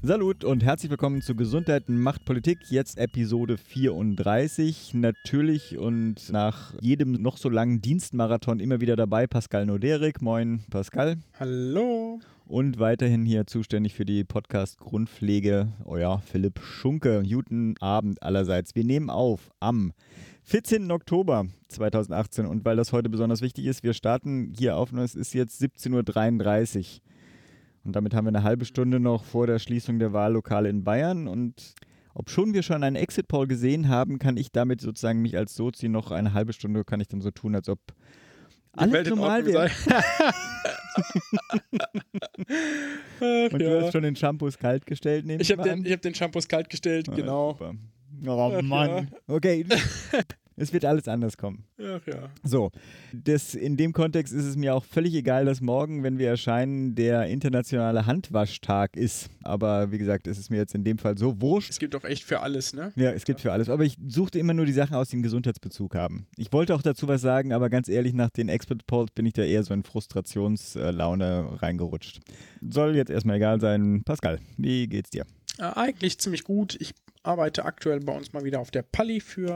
Salut und herzlich willkommen zu Gesundheit macht Politik, jetzt Episode 34. Natürlich und nach jedem noch so langen Dienstmarathon immer wieder dabei Pascal Noderik. Moin Pascal. Hallo. Und weiterhin hier zuständig für die Podcast-Grundpflege, euer Philipp Schunke. Guten Abend allerseits. Wir nehmen auf am 14. Oktober 2018 und weil das heute besonders wichtig ist, wir starten hier auf und es ist jetzt 17.33 Uhr. Und damit haben wir eine halbe Stunde noch vor der Schließung der Wahllokale in Bayern und ob schon wir schon einen Exit-Poll gesehen haben, kann ich damit sozusagen mich als Sozi noch eine halbe Stunde kann ich dann so tun, als ob alles normal wäre. Und du hast schon den Shampoos kalt gestellt, nehme ich. Ich habe den, hab den Shampoos kalt gestellt, genau. Super. Oh Mann. Ja. Okay. Es wird alles anders kommen. Ach ja. So, das, in dem Kontext ist es mir auch völlig egal, dass morgen, wenn wir erscheinen, der internationale Handwaschtag ist. Aber wie gesagt, es ist mir jetzt in dem Fall so wurscht. Es gibt doch echt für alles, ne? Ja, es gibt für alles. Aber ich suchte immer nur die Sachen aus, die einen Gesundheitsbezug haben. Ich wollte auch dazu was sagen, aber ganz ehrlich, nach den Expert Polls bin ich da eher so in Frustrationslaune reingerutscht. Soll jetzt erstmal egal sein. Pascal, wie geht's dir? Äh, eigentlich ziemlich gut. Ich arbeite aktuell bei uns mal wieder auf der Palli für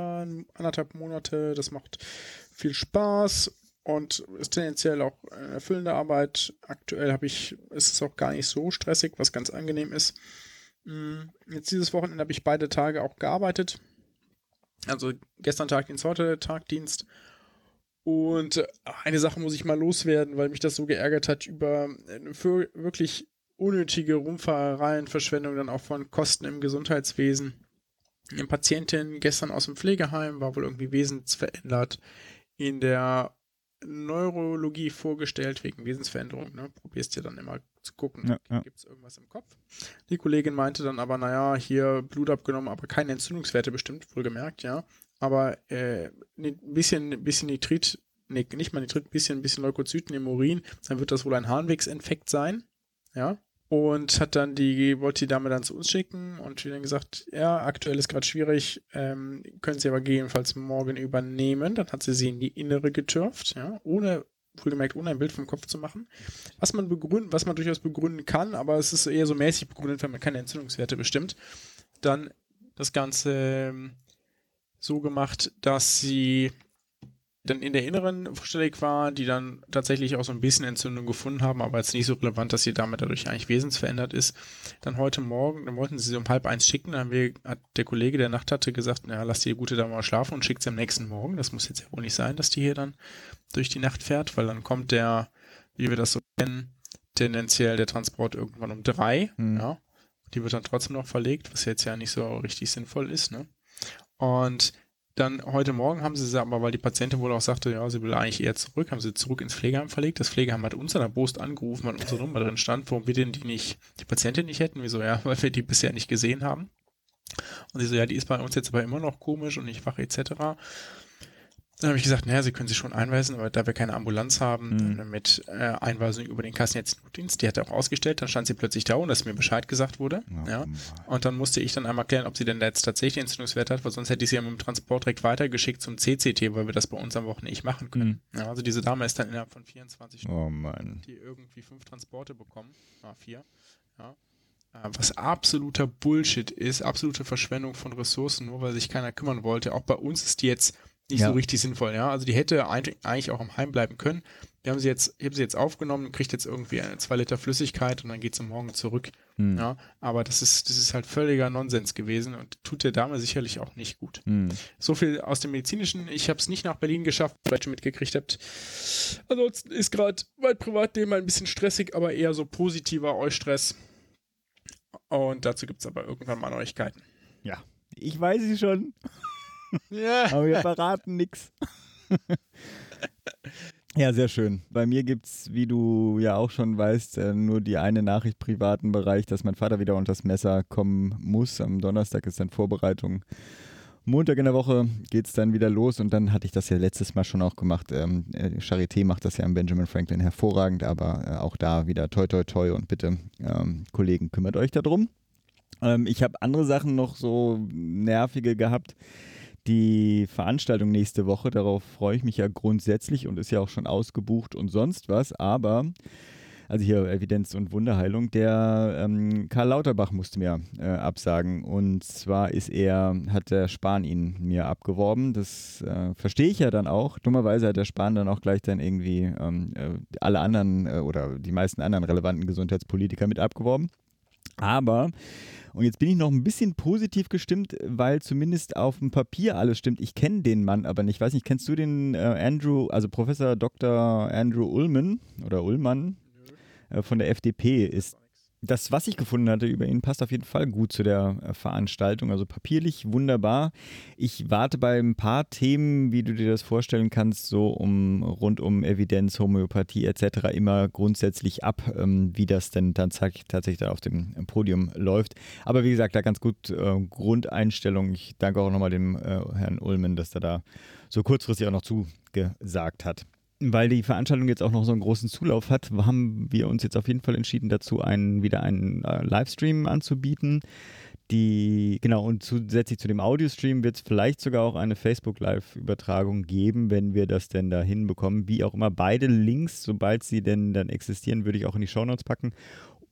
anderthalb Monate. Das macht viel Spaß und ist tendenziell auch eine erfüllende Arbeit. Aktuell habe ich, ist es auch gar nicht so stressig, was ganz angenehm ist. Mm, jetzt dieses Wochenende habe ich beide Tage auch gearbeitet. Also gestern Tagdienst, heute Tagdienst. Und eine Sache muss ich mal loswerden, weil mich das so geärgert hat über für wirklich unnötige Rumfahrereien, Verschwendung dann auch von Kosten im Gesundheitswesen. Eine Patientin gestern aus dem Pflegeheim war wohl irgendwie wesensverändert in der Neurologie vorgestellt wegen Wesensveränderung. Ne? Probierst ja dann immer zu gucken, ja, ja. gibt es irgendwas im Kopf. Die Kollegin meinte dann aber, naja, hier Blut abgenommen, aber keine Entzündungswerte bestimmt, wohlgemerkt, ja. Aber äh, ein bisschen, bisschen Nitrit, nee, nicht mal Nitrit, ein bisschen, ein bisschen Leukozyten im Urin, dann wird das wohl ein Harnwegsinfekt sein, ja und hat dann die, wollte die Dame dann zu uns schicken und wir dann gesagt, ja, aktuell ist gerade schwierig, ähm, können Sie aber gegebenenfalls morgen übernehmen. Dann hat sie sie in die Innere getürft, ja, ohne, wohlgemerkt, ohne ein Bild vom Kopf zu machen. Was man begründen, was man durchaus begründen kann, aber es ist eher so mäßig begründet, wenn man keine Entzündungswerte bestimmt. Dann das Ganze ähm, so gemacht, dass sie dann in der Inneren vorstellig war, die dann tatsächlich auch so ein bisschen Entzündung gefunden haben, aber jetzt nicht so relevant, dass sie damit dadurch eigentlich wesensverändert ist. Dann heute Morgen, dann wollten sie sie um halb eins schicken, dann haben wir, hat der Kollege, der Nacht hatte, gesagt, na, lass die gute Dame mal schlafen und schickt sie am nächsten Morgen. Das muss jetzt ja wohl nicht sein, dass die hier dann durch die Nacht fährt, weil dann kommt der, wie wir das so kennen, tendenziell der Transport irgendwann um drei, mhm. ja. Die wird dann trotzdem noch verlegt, was jetzt ja nicht so richtig sinnvoll ist, ne? Und dann heute Morgen haben sie sie aber, weil die Patientin wohl auch sagte, ja, sie will eigentlich eher zurück, haben sie zurück ins Pflegeheim verlegt. Das Pflegeheim hat uns an der Brust angerufen, weil unsere Nummer drin stand, warum wir denn die nicht, die Patientin nicht hätten. Wieso? Ja, weil wir die bisher nicht gesehen haben. Und sie so, ja, die ist bei uns jetzt aber immer noch komisch und nicht wach etc. Dann habe ich gesagt, naja, Sie können sich schon einweisen, aber da wir keine Ambulanz haben, mhm. mit äh, Einweisung über den Kassennetzdienst, die hat er auch ausgestellt, dann stand sie plötzlich da, ohne dass mir Bescheid gesagt wurde. Ja, ja. Und dann musste ich dann einmal klären, ob sie denn jetzt tatsächlich Entzündungswert hat, weil sonst hätte ich sie ja mit dem Transport direkt weitergeschickt zum CCT, weil wir das bei uns am Wochenende nicht machen können. Mhm. Ja, also diese Dame ist dann innerhalb von 24 Stunden, oh Mann. die irgendwie fünf Transporte bekommen, ah, vier, ja äh, was absoluter Bullshit ist, absolute Verschwendung von Ressourcen, nur weil sich keiner kümmern wollte. Auch bei uns ist die jetzt nicht ja. so richtig sinnvoll, ja. Also die hätte eigentlich auch am Heim bleiben können. Wir haben sie jetzt, ich habe sie jetzt aufgenommen, kriegt jetzt irgendwie eine zwei Liter Flüssigkeit und dann geht sie morgen zurück. Hm. Ja, aber das ist, das ist halt völliger Nonsens gewesen und tut der Dame sicherlich auch nicht gut. Hm. So viel aus dem Medizinischen. Ich habe es nicht nach Berlin geschafft, vielleicht schon mitgekriegt habt. Ansonsten ist gerade mein Privatleben ein bisschen stressig, aber eher so positiver Eustress. Und dazu gibt es aber irgendwann mal Neuigkeiten. Ja, ich weiß sie schon. Ja. Aber wir verraten nichts. Ja, sehr schön. Bei mir gibt es, wie du ja auch schon weißt, äh, nur die eine Nachricht privaten Bereich, dass mein Vater wieder unter das Messer kommen muss. Am Donnerstag ist dann Vorbereitung. Montag in der Woche geht es dann wieder los und dann hatte ich das ja letztes Mal schon auch gemacht. Ähm, äh, Charité macht das ja am Benjamin Franklin hervorragend, aber äh, auch da wieder toi toi toi und bitte, ähm, Kollegen, kümmert euch darum. Ähm, ich habe andere Sachen noch so nervige gehabt. Die Veranstaltung nächste Woche, darauf freue ich mich ja grundsätzlich und ist ja auch schon ausgebucht und sonst was, aber also hier Evidenz und Wunderheilung, der ähm, Karl Lauterbach musste mir äh, absagen. Und zwar ist er, hat der Spahn ihn mir abgeworben. Das äh, verstehe ich ja dann auch. Dummerweise hat der Spahn dann auch gleich dann irgendwie ähm, äh, alle anderen äh, oder die meisten anderen relevanten Gesundheitspolitiker mit abgeworben. Aber und jetzt bin ich noch ein bisschen positiv gestimmt, weil zumindest auf dem Papier alles stimmt. Ich kenne den Mann aber nicht. Ich weiß nicht, kennst du den äh, Andrew, also Professor Dr. Andrew Ullman oder Ullmann? Äh, von der FDP ist. Das, was ich gefunden hatte über ihn, passt auf jeden Fall gut zu der äh, Veranstaltung. Also papierlich wunderbar. Ich warte bei ein paar Themen, wie du dir das vorstellen kannst, so um rund um Evidenz, Homöopathie etc. immer grundsätzlich ab, ähm, wie das denn dann tatsächlich da auf dem Podium läuft. Aber wie gesagt, da ganz gut äh, Grundeinstellung. Ich danke auch nochmal dem äh, Herrn Ullmann, dass er da so kurzfristig auch noch zugesagt hat weil die Veranstaltung jetzt auch noch so einen großen Zulauf hat, haben wir uns jetzt auf jeden Fall entschieden, dazu einen, wieder einen äh, Livestream anzubieten. Die, genau, und zusätzlich zu dem Audiostream wird es vielleicht sogar auch eine Facebook-Live-Übertragung geben, wenn wir das denn da hinbekommen. Wie auch immer, beide Links, sobald sie denn dann existieren, würde ich auch in die Shownotes packen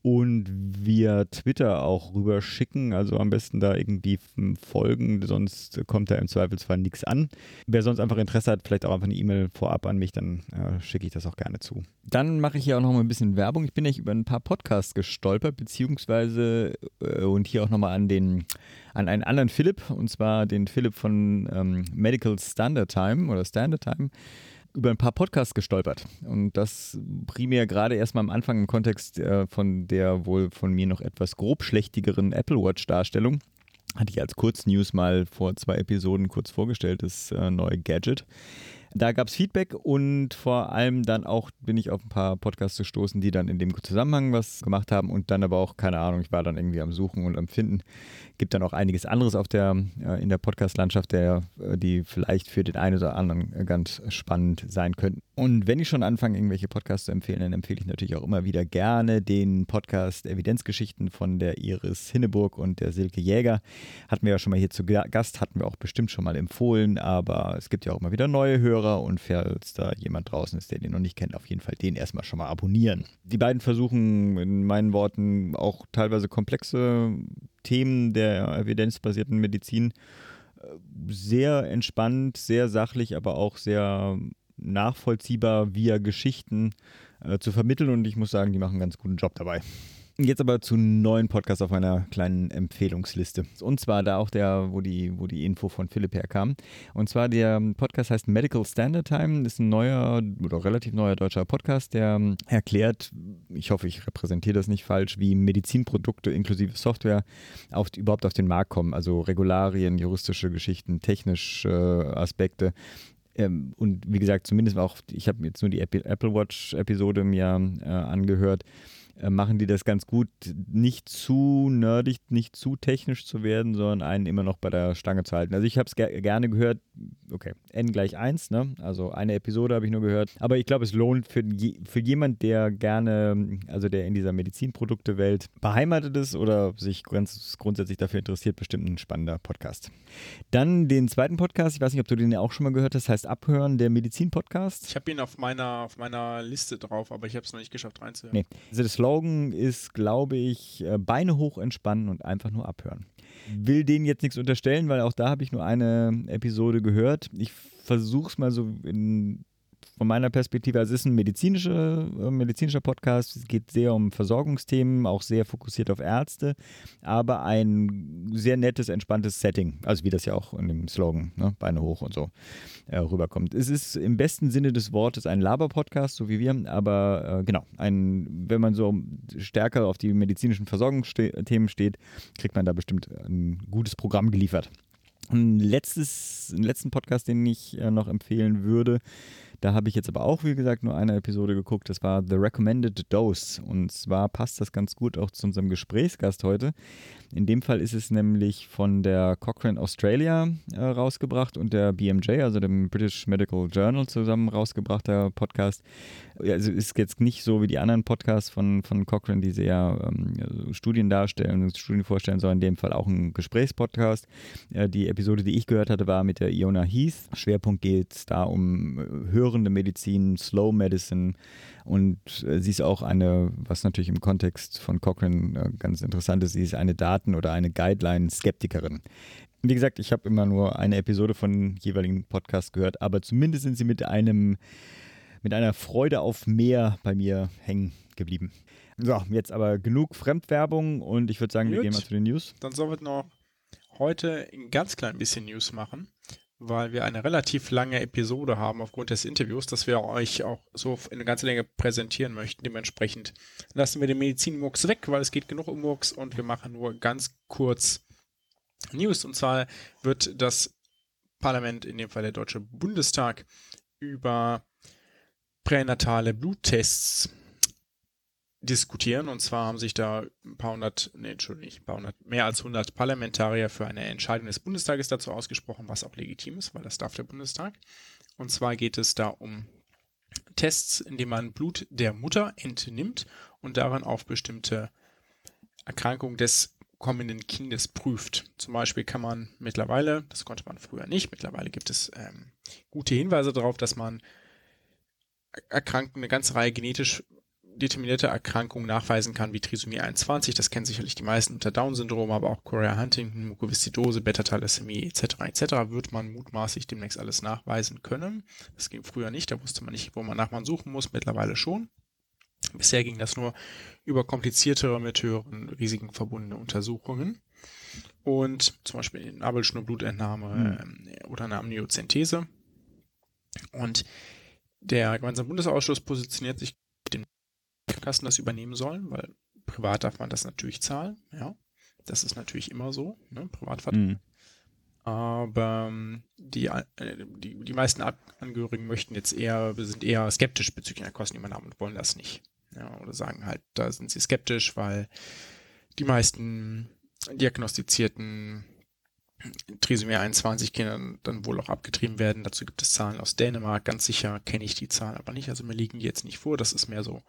und via Twitter auch rüber schicken. Also am besten da irgendwie folgen, sonst kommt da im Zweifelsfall nichts an. Wer sonst einfach Interesse hat, vielleicht auch einfach eine E-Mail vorab an mich, dann äh, schicke ich das auch gerne zu. Dann mache ich hier auch noch mal ein bisschen Werbung. Ich bin ja über ein paar Podcasts gestolpert, beziehungsweise äh, und hier auch nochmal an den an einen anderen Philipp, und zwar den Philipp von ähm, Medical Standard Time oder Standard Time über ein paar Podcasts gestolpert. Und das primär gerade erstmal am Anfang im Kontext äh, von der wohl von mir noch etwas grobschlächtigeren Apple Watch-Darstellung. Hatte ich als Kurznews mal vor zwei Episoden kurz vorgestellt, das äh, neue Gadget. Da gab es Feedback und vor allem dann auch bin ich auf ein paar Podcasts gestoßen, die dann in dem Zusammenhang was gemacht haben und dann aber auch, keine Ahnung, ich war dann irgendwie am Suchen und am Finden. Gibt dann auch einiges anderes auf der, äh, in der Podcast-Landschaft, der, äh, die vielleicht für den einen oder anderen äh, ganz spannend sein könnten. Und wenn ich schon anfange, irgendwelche Podcasts zu empfehlen, dann empfehle ich natürlich auch immer wieder gerne den Podcast Evidenzgeschichten von der Iris Hinneburg und der Silke Jäger. Hatten wir ja schon mal hier zu Gast, hatten wir auch bestimmt schon mal empfohlen, aber es gibt ja auch immer wieder neue Hörer und falls da jemand draußen ist, der den noch nicht kennt, auf jeden Fall den erstmal schon mal abonnieren. Die beiden versuchen in meinen Worten auch teilweise komplexe Themen der evidenzbasierten Medizin äh, sehr entspannt, sehr sachlich, aber auch sehr nachvollziehbar via Geschichten äh, zu vermitteln und ich muss sagen, die machen einen ganz guten Job dabei. Jetzt aber zu neuen Podcast auf meiner kleinen Empfehlungsliste. Und zwar da auch der, wo die, wo die Info von Philipp herkam. Und zwar der Podcast heißt Medical Standard Time. Ist ein neuer oder relativ neuer deutscher Podcast, der erklärt, ich hoffe, ich repräsentiere das nicht falsch, wie Medizinprodukte inklusive Software auf, überhaupt auf den Markt kommen. Also Regularien, juristische Geschichten, technische Aspekte ähm, und wie gesagt, zumindest auch, ich habe jetzt nur die Apple Watch Episode mir äh, angehört. Äh, machen die das ganz gut, nicht zu nerdig, nicht zu technisch zu werden, sondern einen immer noch bei der Stange zu halten. Also ich habe es ger gerne gehört, okay, n gleich 1, ne? also eine Episode habe ich nur gehört, aber ich glaube, es lohnt für, je, für jemand, der gerne, also der in dieser Medizinprodukte-Welt beheimatet ist oder sich ganz grundsätzlich dafür interessiert, bestimmt ein spannender Podcast. Dann den zweiten Podcast, ich weiß nicht, ob du den ja auch schon mal gehört hast, heißt Abhören, der Medizin-Podcast. Ich habe ihn auf meiner, auf meiner Liste drauf, aber ich habe es noch nicht geschafft reinzuhören. Nee, also das Slogan ist, glaube ich, äh, Beine hoch entspannen und einfach nur abhören. Will denen jetzt nichts unterstellen, weil auch da habe ich nur eine Episode gehört. Ich versuche es mal so in von meiner Perspektive, also es ist ein medizinischer, äh, medizinischer Podcast, es geht sehr um Versorgungsthemen, auch sehr fokussiert auf Ärzte, aber ein sehr nettes, entspanntes Setting, also wie das ja auch in dem Slogan, ne, Beine hoch und so, äh, rüberkommt. Es ist im besten Sinne des Wortes ein Laber-Podcast, so wie wir, aber äh, genau, ein, wenn man so stärker auf die medizinischen Versorgungsthemen steht, kriegt man da bestimmt ein gutes Programm geliefert. Ein letztes, einen letzten Podcast, den ich äh, noch empfehlen würde, da habe ich jetzt aber auch, wie gesagt, nur eine Episode geguckt. Das war The Recommended Dose. Und zwar passt das ganz gut auch zu unserem Gesprächsgast heute. In dem Fall ist es nämlich von der Cochrane Australia äh, rausgebracht und der BMJ, also dem British Medical Journal, zusammen rausgebrachter Podcast. Also ist jetzt nicht so wie die anderen Podcasts von, von Cochrane, die sehr ähm, Studien darstellen Studien vorstellen, sondern in dem Fall auch ein Gesprächspodcast. Äh, die Episode, die ich gehört hatte, war mit der Iona Heath. Schwerpunkt geht es da um höhere hörende Medizin, Slow Medicine und äh, sie ist auch eine, was natürlich im Kontext von Cochrane äh, ganz interessant ist, sie ist eine Daten- oder eine Guideline-Skeptikerin. Wie gesagt, ich habe immer nur eine Episode von jeweiligen Podcast gehört, aber zumindest sind sie mit einem mit einer Freude auf mehr bei mir hängen geblieben. So, jetzt aber genug Fremdwerbung und ich würde sagen, Gut. wir gehen mal zu den News. Dann sollen wir noch heute ein ganz klein bisschen News machen weil wir eine relativ lange Episode haben aufgrund des Interviews, das wir euch auch so in eine ganze Länge präsentieren möchten. Dementsprechend lassen wir den Medizinmurks weg, weil es geht genug um Murks und wir machen nur ganz kurz News. Und zwar wird das Parlament, in dem Fall der Deutsche Bundestag, über pränatale Bluttests diskutieren. Und zwar haben sich da ein paar hundert, nee, Entschuldigung, ein paar hundert, mehr als 100 Parlamentarier für eine Entscheidung des Bundestages dazu ausgesprochen, was auch legitim ist, weil das darf der Bundestag. Und zwar geht es da um Tests, in denen man Blut der Mutter entnimmt und daran auf bestimmte Erkrankungen des kommenden Kindes prüft. Zum Beispiel kann man mittlerweile, das konnte man früher nicht, mittlerweile gibt es ähm, gute Hinweise darauf, dass man Erkrankten eine ganze Reihe genetisch determinierte Erkrankungen nachweisen kann, wie Trisomie 21, das kennen sicherlich die meisten unter Down-Syndrom, aber auch Chorea Huntington, Mukoviszidose, Beta-Thalassämie etc. etc. wird man mutmaßlich demnächst alles nachweisen können. Das ging früher nicht, da wusste man nicht, wo man nach man suchen muss, mittlerweile schon. Bisher ging das nur über kompliziertere, mit höheren Risiken verbundene Untersuchungen. Und zum Beispiel eine Nabelschnurblutentnahme mhm. oder eine Amniozentese. Und der gemeinsame Bundesausschuss positioniert sich Krankenkassen das übernehmen sollen, weil privat darf man das natürlich zahlen, ja. Das ist natürlich immer so, ne? Privatvertrag. Mhm. Aber ähm, die, äh, die, die meisten Angehörigen möchten jetzt eher, sind eher skeptisch bezüglich der Kostenübernahme und wollen das nicht. Ja, oder sagen halt, da sind sie skeptisch, weil die meisten diagnostizierten Trisomie 21 Kinder dann wohl auch abgetrieben werden. Dazu gibt es Zahlen aus Dänemark. Ganz sicher kenne ich die Zahlen aber nicht. Also mir liegen die jetzt nicht vor. Das ist mehr so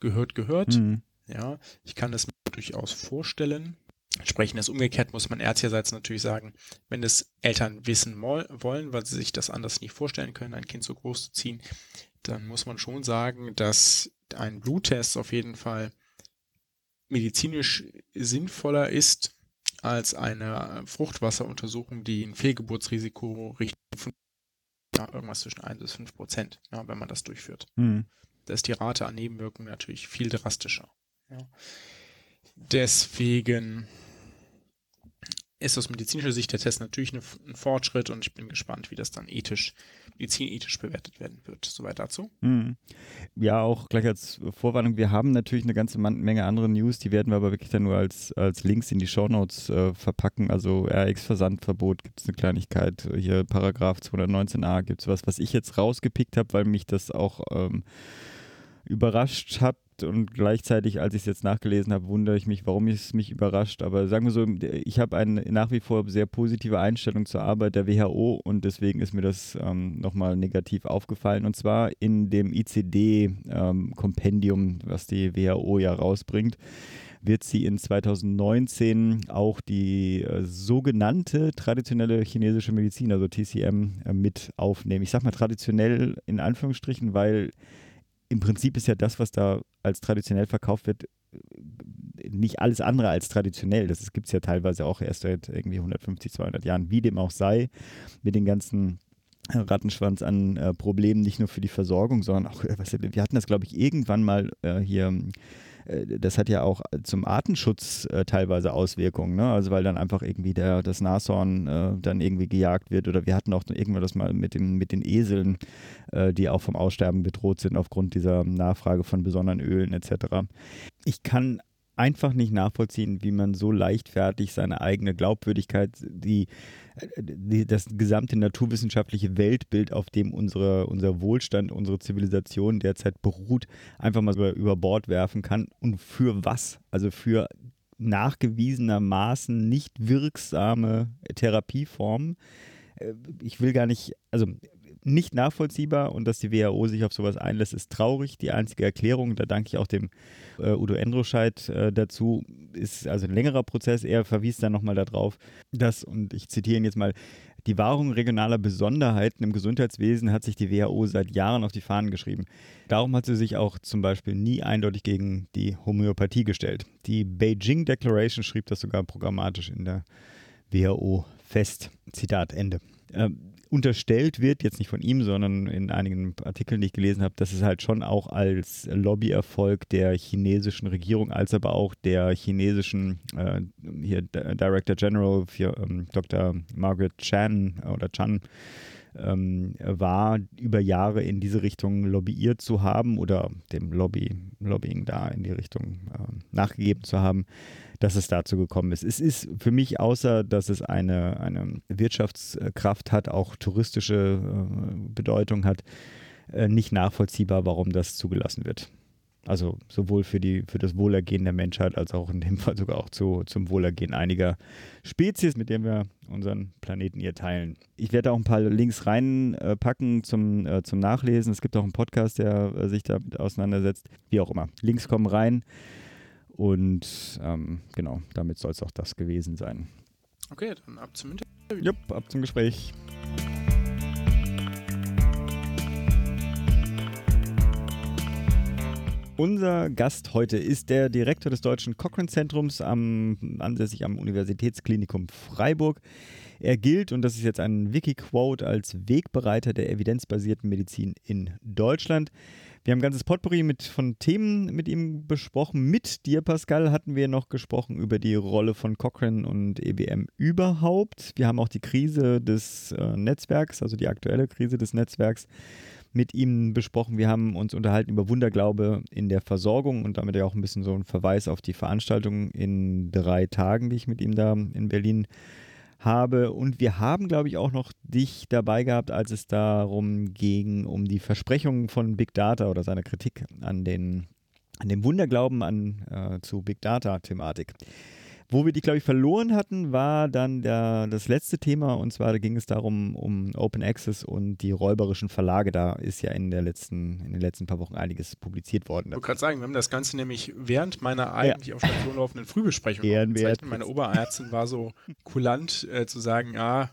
gehört, gehört. Mhm. Ja, ich kann das mir durchaus vorstellen. Entsprechendes umgekehrt muss man ärztlicherseits natürlich sagen, wenn es Eltern wissen wollen, weil sie sich das anders nicht vorstellen können, ein Kind so groß zu ziehen, dann muss man schon sagen, dass ein Bluttest auf jeden Fall medizinisch sinnvoller ist als eine Fruchtwasseruntersuchung, die ein Fehlgeburtsrisiko richtet ja, irgendwas zwischen 1 bis 5 Prozent, ja, wenn man das durchführt. Mhm da ist die Rate an Nebenwirkungen natürlich viel drastischer. Ja. Deswegen ist aus medizinischer Sicht der Test natürlich ein Fortschritt und ich bin gespannt, wie das dann ethisch, medizinethisch bewertet werden wird. Soweit dazu. Mhm. Ja, auch gleich als Vorwarnung, wir haben natürlich eine ganze Menge andere News, die werden wir aber wirklich dann nur als, als Links in die Shownotes äh, verpacken. Also RX-Versandverbot gibt es eine Kleinigkeit, hier Paragraph 219a gibt es was, was ich jetzt rausgepickt habe, weil mich das auch ähm, überrascht hat und gleichzeitig, als ich es jetzt nachgelesen habe, wundere ich mich, warum es mich überrascht. Aber sagen wir so, ich habe eine nach wie vor sehr positive Einstellung zur Arbeit der WHO und deswegen ist mir das ähm, nochmal negativ aufgefallen. Und zwar in dem ICD-Kompendium, ähm, was die WHO ja rausbringt wird sie in 2019 auch die äh, sogenannte traditionelle chinesische Medizin, also TCM, äh, mit aufnehmen. Ich sage mal traditionell in Anführungsstrichen, weil im Prinzip ist ja das, was da als traditionell verkauft wird, nicht alles andere als traditionell. Das gibt es ja teilweise auch erst seit irgendwie 150, 200 Jahren, wie dem auch sei, mit den ganzen Rattenschwanz an äh, Problemen, nicht nur für die Versorgung, sondern auch, äh, was, wir hatten das, glaube ich, irgendwann mal äh, hier äh, das hat ja auch zum Artenschutz äh, teilweise Auswirkungen, ne? Also weil dann einfach irgendwie der, das Nashorn äh, dann irgendwie gejagt wird oder wir hatten auch irgendwann das mal mit den, mit den Eseln, äh, die auch vom Aussterben bedroht sind aufgrund dieser Nachfrage von besonderen Ölen etc. Ich kann einfach nicht nachvollziehen, wie man so leichtfertig seine eigene Glaubwürdigkeit, die, das gesamte naturwissenschaftliche Weltbild, auf dem unsere, unser Wohlstand, unsere Zivilisation derzeit beruht, einfach mal so über Bord werfen kann. Und für was? Also für nachgewiesenermaßen nicht wirksame Therapieformen. Äh, ich will gar nicht, also nicht nachvollziehbar und dass die WHO sich auf sowas einlässt, ist traurig. Die einzige Erklärung, da danke ich auch dem äh, Udo Endroscheid äh, dazu, ist also ein längerer Prozess. Er verwies dann nochmal darauf, dass, und ich zitiere ihn jetzt mal, die Wahrung regionaler Besonderheiten im Gesundheitswesen hat sich die WHO seit Jahren auf die Fahnen geschrieben. Darum hat sie sich auch zum Beispiel nie eindeutig gegen die Homöopathie gestellt. Die Beijing Declaration schrieb das sogar programmatisch in der WHO fest. Zitat Ende. Ähm, unterstellt wird, jetzt nicht von ihm, sondern in einigen Artikeln, die ich gelesen habe, dass es halt schon auch als Lobbyerfolg der chinesischen Regierung, als aber auch der chinesischen äh, hier Director General für ähm, Dr. Margaret Chan oder Chan ähm, war, über Jahre in diese Richtung lobbyiert zu haben oder dem Lobby, Lobbying da in die Richtung äh, nachgegeben zu haben, dass es dazu gekommen ist. Es ist für mich, außer dass es eine, eine Wirtschaftskraft hat, auch touristische äh, Bedeutung hat, äh, nicht nachvollziehbar, warum das zugelassen wird. Also sowohl für, die, für das Wohlergehen der Menschheit als auch in dem Fall sogar auch zu, zum Wohlergehen einiger Spezies, mit denen wir unseren Planeten hier teilen. Ich werde auch ein paar Links reinpacken zum, äh, zum Nachlesen. Es gibt auch einen Podcast, der sich damit auseinandersetzt. Wie auch immer. Links kommen rein. Und ähm, genau, damit soll es auch das gewesen sein. Okay, dann ab zum Interview. Jupp, ab zum Gespräch. Unser Gast heute ist der Direktor des Deutschen Cochrane-Zentrums am, ansässig am Universitätsklinikum Freiburg. Er gilt, und das ist jetzt ein Wiki-Quote, als Wegbereiter der evidenzbasierten Medizin in Deutschland. Wir haben ein ganzes Potpourri mit, von Themen mit ihm besprochen. Mit dir, Pascal, hatten wir noch gesprochen über die Rolle von Cochrane und EBM überhaupt. Wir haben auch die Krise des äh, Netzwerks, also die aktuelle Krise des Netzwerks mit ihm besprochen. Wir haben uns unterhalten über Wunderglaube in der Versorgung und damit ja auch ein bisschen so ein Verweis auf die Veranstaltung in drei Tagen, die ich mit ihm da in Berlin habe. Und wir haben, glaube ich, auch noch dich dabei gehabt, als es darum ging, um die Versprechungen von Big Data oder seine Kritik an den an dem Wunderglauben an äh, zu Big Data-Thematik. Wo wir die, glaube ich, verloren hatten, war dann der, das letzte Thema und zwar ging es darum, um Open Access und die räuberischen Verlage. Da ist ja in, der letzten, in den letzten paar Wochen einiges publiziert worden. Ich wollte gerade sagen, wir haben das Ganze nämlich während meiner eigentlich ja. auf Station laufenden Frühbesprechung Ehrenwert. Meine Oberärztin war so kulant äh, zu sagen, ah,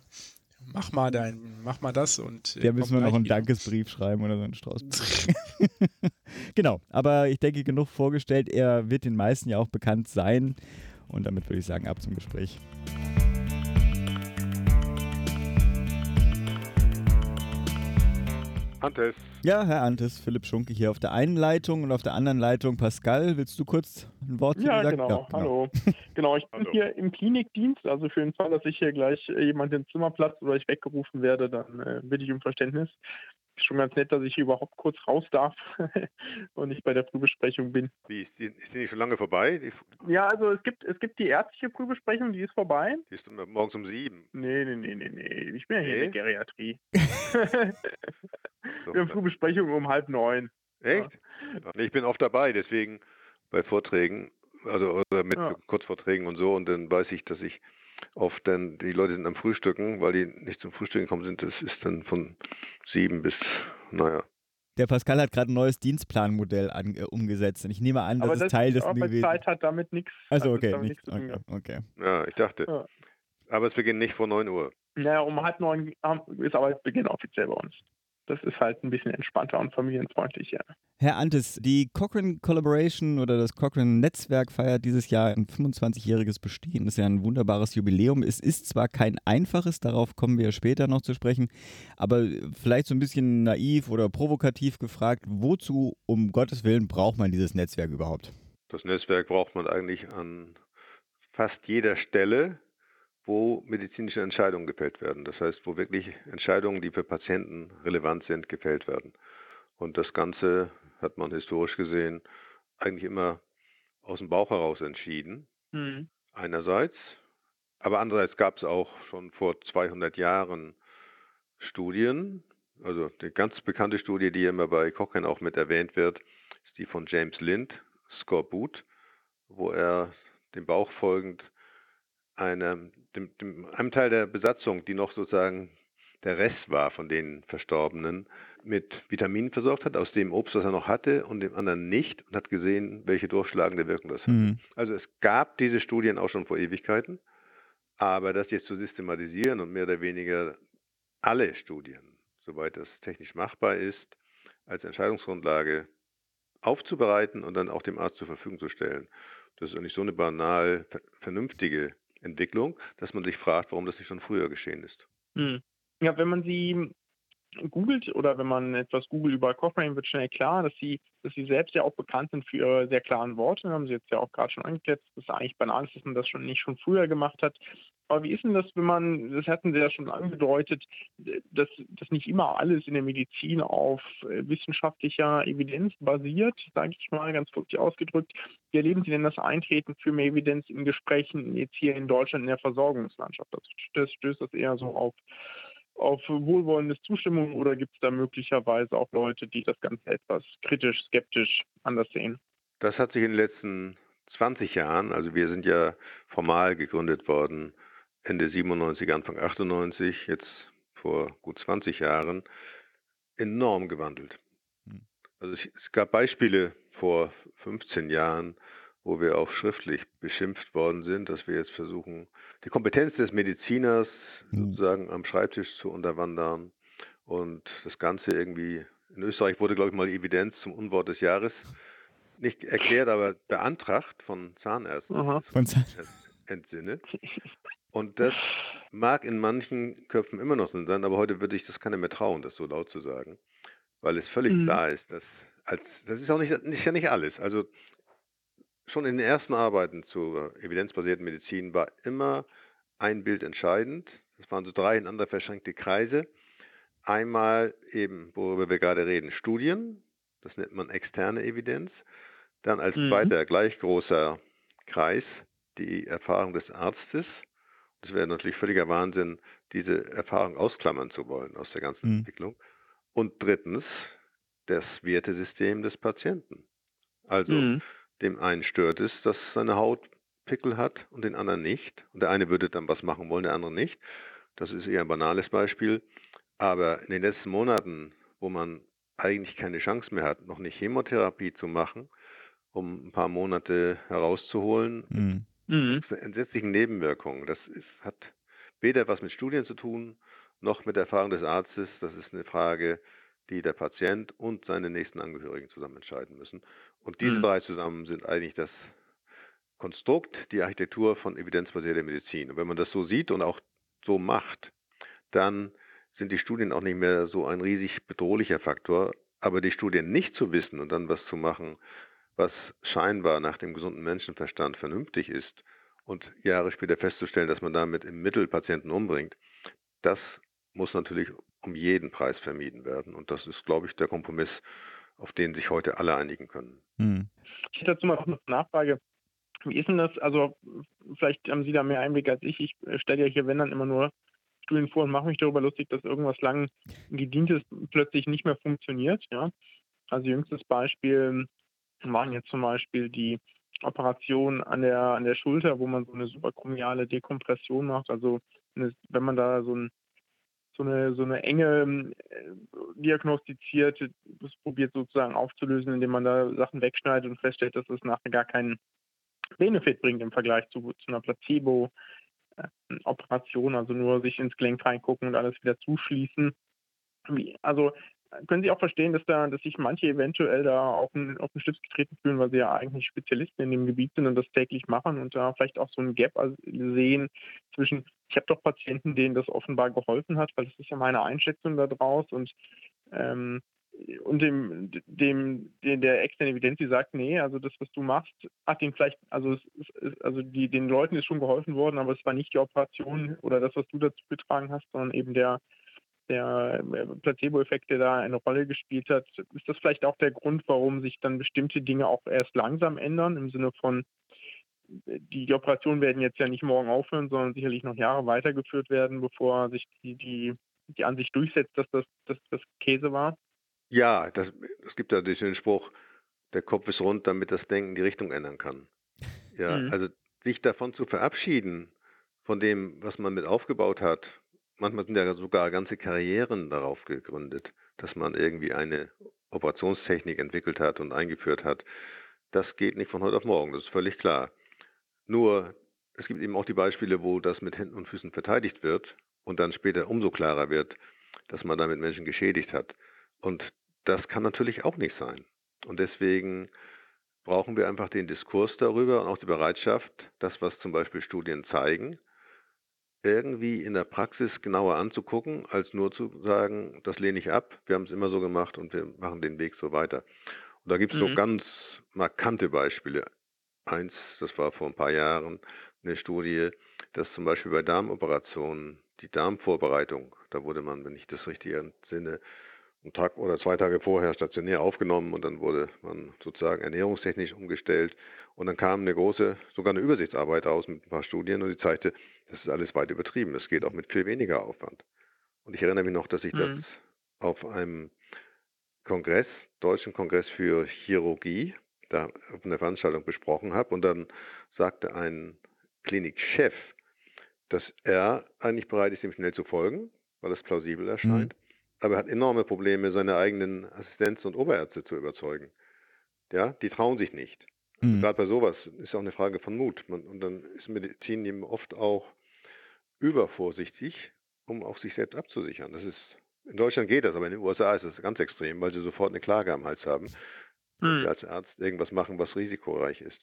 mach mal dein, mach mal das und. Äh, da müssen wir noch einen. Dankesbrief schreiben oder so einen Strauß. genau, aber ich denke, genug vorgestellt. Er wird den meisten ja auch bekannt sein. Und damit würde ich sagen, ab zum Gespräch. Antes. Ja, Herr Antes, Philipp Schunke hier auf der einen Leitung und auf der anderen Leitung Pascal. Willst du kurz ein Wort ja, sagen? Genau. Ja, genau. Hallo. genau, ich bin Hallo. hier im Klinikdienst. Also für den Fall, dass ich hier gleich jemand ins Zimmer platzt oder ich weggerufen werde, dann äh, bitte ich um Verständnis schon ganz nett, dass ich überhaupt kurz raus darf und nicht bei der Frühbesprechung bin. Wie, ist die, ist die nicht schon lange vorbei? Die ja, also es gibt, es gibt die ärztliche Frühbesprechung, die ist vorbei. Die ist morgens um sieben. Nee, nee, nee, nee, nee. Ich bin ja nee? hier in der Geriatrie. Wir haben Frühbesprechung um halb neun. Echt? Ja. Ich bin oft dabei, deswegen bei Vorträgen, also mit ja. Kurzvorträgen und so und dann weiß ich, dass ich oft dann, die Leute sind am Frühstücken, weil die nicht zum Frühstücken gekommen sind, das ist dann von sieben bis, naja. Der Pascal hat gerade ein neues Dienstplanmodell an, äh, umgesetzt und ich nehme an, das, das ist Teil des gewesen. Zeit hat damit nichts. Also okay, nicht, okay, okay. Ja, ich dachte. Ja. Aber es beginnt nicht vor 9 Uhr. Naja, um halb neun ist Arbeitsbeginn offiziell bei uns das ist halt ein bisschen entspannter und familienfreundlicher. Herr Antes, die Cochrane Collaboration oder das Cochrane Netzwerk feiert dieses Jahr ein 25-jähriges Bestehen. Das ist ja ein wunderbares Jubiläum. Es ist zwar kein einfaches, darauf kommen wir später noch zu sprechen, aber vielleicht so ein bisschen naiv oder provokativ gefragt, wozu um Gottes Willen braucht man dieses Netzwerk überhaupt? Das Netzwerk braucht man eigentlich an fast jeder Stelle, wo medizinische Entscheidungen gefällt werden. Das heißt, wo wirklich Entscheidungen, die für Patienten relevant sind, gefällt werden. Und das Ganze hat man historisch gesehen eigentlich immer aus dem Bauch heraus entschieden. Mhm. Einerseits. Aber andererseits gab es auch schon vor 200 Jahren Studien, also die ganz bekannte Studie, die immer bei Cochrane auch mit erwähnt wird, ist die von James Lind, Skorbut, wo er dem Bauch folgend eine, dem, dem, einem Teil der Besatzung, die noch sozusagen der Rest war von den Verstorbenen, mit Vitaminen versorgt hat, aus dem Obst, was er noch hatte, und dem anderen nicht, und hat gesehen, welche durchschlagende Wirkung das hat. Mhm. Also es gab diese Studien auch schon vor Ewigkeiten, aber das jetzt zu systematisieren und mehr oder weniger alle Studien, soweit das technisch machbar ist, als Entscheidungsgrundlage aufzubereiten und dann auch dem Arzt zur Verfügung zu stellen. Das ist eigentlich so eine banal vernünftige Entwicklung, dass man sich fragt, warum das nicht schon früher geschehen ist. Hm. Ja, wenn man sie googelt oder wenn man etwas googelt über Cochrane, wird schnell klar, dass sie, dass sie selbst ja auch bekannt sind für ihre sehr klaren Worte. Haben sie jetzt ja auch gerade schon angeklärt, dass es eigentlich banal ist, dass man das schon nicht schon früher gemacht hat. Aber wie ist denn das, wenn man, das hatten Sie ja schon angedeutet, dass, dass nicht immer alles in der Medizin auf äh, wissenschaftlicher Evidenz basiert, sage ich mal ganz kurz ausgedrückt. Wie erleben Sie denn das Eintreten für mehr Evidenz in Gesprächen jetzt hier in Deutschland in der Versorgungslandschaft? Das, das stößt das eher so auf auf wohlwollendes Zustimmung oder gibt es da möglicherweise auch Leute, die das Ganze etwas kritisch, skeptisch anders sehen? Das hat sich in den letzten 20 Jahren, also wir sind ja formal gegründet worden Ende 97, Anfang 98, jetzt vor gut 20 Jahren, enorm gewandelt. Hm. Also es, gab Beispiele vor 15 Jahren, wo wir auch schriftlich beschimpft worden sind, dass wir jetzt versuchen, die Kompetenz des Mediziners hm. sozusagen am Schreibtisch zu unterwandern und das Ganze irgendwie, in Österreich wurde, glaube ich, mal Evidenz zum Unwort des Jahres nicht erklärt, aber beantragt von Zahnärzten. Aha. Von Entsinne. Und das mag in manchen Köpfen immer noch so sein, aber heute würde ich das keiner mehr trauen, das so laut zu sagen, weil es völlig mhm. klar ist, dass als, das ist auch nicht, nicht ja nicht alles. Also schon in den ersten Arbeiten zur evidenzbasierten Medizin war immer ein Bild entscheidend. Das waren so drei ineinander verschränkte Kreise. Einmal eben, worüber wir gerade reden, Studien. Das nennt man externe Evidenz. Dann als mhm. zweiter gleich großer Kreis die Erfahrung des Arztes. Es wäre natürlich völliger Wahnsinn, diese Erfahrung ausklammern zu wollen aus der ganzen mhm. Entwicklung. Und drittens das Wertesystem des Patienten. Also mhm. Dem einen stört es, dass seine Haut Pickel hat und den anderen nicht. Und der eine würde dann was machen wollen, der andere nicht. Das ist eher ein banales Beispiel. Aber in den letzten Monaten, wo man eigentlich keine Chance mehr hat, noch eine Chemotherapie zu machen, um ein paar Monate herauszuholen, mhm. Mhm. entsetzlichen Nebenwirkungen. Das ist, hat weder was mit Studien zu tun, noch mit der Erfahrung des Arztes. Das ist eine Frage die der Patient und seine nächsten Angehörigen zusammen entscheiden müssen. Und diese mhm. drei zusammen sind eigentlich das Konstrukt, die Architektur von evidenzbasierter Medizin. Und wenn man das so sieht und auch so macht, dann sind die Studien auch nicht mehr so ein riesig bedrohlicher Faktor. Aber die Studien nicht zu wissen und dann was zu machen, was scheinbar nach dem gesunden Menschenverstand vernünftig ist und Jahre später festzustellen, dass man damit im Mittel Patienten umbringt, das muss natürlich um jeden Preis vermieden werden. Und das ist, glaube ich, der Kompromiss, auf den sich heute alle einigen können. Hm. Ich hätte dazu mal noch eine Nachfrage. Wie ist denn das? Also, vielleicht haben Sie da mehr Einblick als ich. Ich stelle ja hier, wenn dann immer nur Studien vor und mache mich darüber lustig, dass irgendwas lang gedientes plötzlich nicht mehr funktioniert. Ja? Also, jüngstes Beispiel waren jetzt zum Beispiel die Operation an der, an der Schulter, wo man so eine superchromiale Dekompression macht. Also, wenn man da so ein so eine, so eine enge äh, diagnostiziert, das probiert sozusagen aufzulösen, indem man da Sachen wegschneidet und feststellt, dass es nachher gar keinen Benefit bringt im Vergleich zu, zu einer Placebo-Operation, also nur sich ins Gelenk reingucken und alles wieder zuschließen. Also können Sie auch verstehen, dass da, dass sich manche eventuell da auf den, auf den Schlips getreten fühlen, weil sie ja eigentlich Spezialisten in dem Gebiet sind und das täglich machen und da vielleicht auch so ein Gap sehen zwischen, ich habe doch Patienten, denen das offenbar geholfen hat, weil das ist ja meine Einschätzung da draus und ähm, und dem, dem, dem, der externen Evidenz, die sagt, nee, also das, was du machst, hat den vielleicht, also also die, den Leuten ist schon geholfen worden, aber es war nicht die Operation oder das, was du dazu getragen hast, sondern eben der, der äh, Placebo-Effekt, der da eine Rolle gespielt hat. Ist das vielleicht auch der Grund, warum sich dann bestimmte Dinge auch erst langsam ändern, im Sinne von, die Operationen werden jetzt ja nicht morgen aufhören, sondern sicherlich noch Jahre weitergeführt werden, bevor sich die, die, die Ansicht durchsetzt, dass das, dass das Käse war? Ja, das, es gibt ja den Spruch, der Kopf ist rund, damit das Denken die Richtung ändern kann. Ja, mhm. also sich davon zu verabschieden, von dem, was man mit aufgebaut hat. Manchmal sind ja sogar ganze Karrieren darauf gegründet, dass man irgendwie eine Operationstechnik entwickelt hat und eingeführt hat. Das geht nicht von heute auf morgen, das ist völlig klar. Nur, es gibt eben auch die Beispiele, wo das mit Händen und Füßen verteidigt wird und dann später umso klarer wird, dass man damit Menschen geschädigt hat. Und das kann natürlich auch nicht sein. Und deswegen brauchen wir einfach den Diskurs darüber und auch die Bereitschaft, das, was zum Beispiel Studien zeigen, irgendwie in der Praxis genauer anzugucken, als nur zu sagen, das lehne ich ab, wir haben es immer so gemacht und wir machen den Weg so weiter. Und da gibt es mhm. so ganz markante Beispiele. Eins, das war vor ein paar Jahren eine Studie, dass zum Beispiel bei Darmoperationen die Darmvorbereitung, da wurde man, wenn ich das richtig entsinne, einen Tag oder zwei Tage vorher stationär aufgenommen und dann wurde man sozusagen ernährungstechnisch umgestellt. Und dann kam eine große, sogar eine Übersichtsarbeit raus mit ein paar Studien und die zeigte, das ist alles weit übertrieben. Es geht auch mit viel weniger Aufwand. Und ich erinnere mich noch, dass ich mhm. das auf einem Kongress, Deutschen Kongress für Chirurgie, da auf einer Veranstaltung besprochen habe. Und dann sagte ein Klinikchef, dass er eigentlich bereit ist, ihm schnell zu folgen, weil es plausibel erscheint. Mhm aber er hat enorme Probleme, seine eigenen Assistenzen und Oberärzte zu überzeugen. Ja, die trauen sich nicht. Mhm. Gerade bei sowas ist auch eine Frage von Mut. Man, und dann ist Medizin eben oft auch übervorsichtig, um auch sich selbst abzusichern. Das ist, in Deutschland geht das, aber in den USA ist das ganz extrem, weil sie sofort eine Klage am Hals haben, wenn mhm. sie als Arzt irgendwas machen, was risikoreich ist.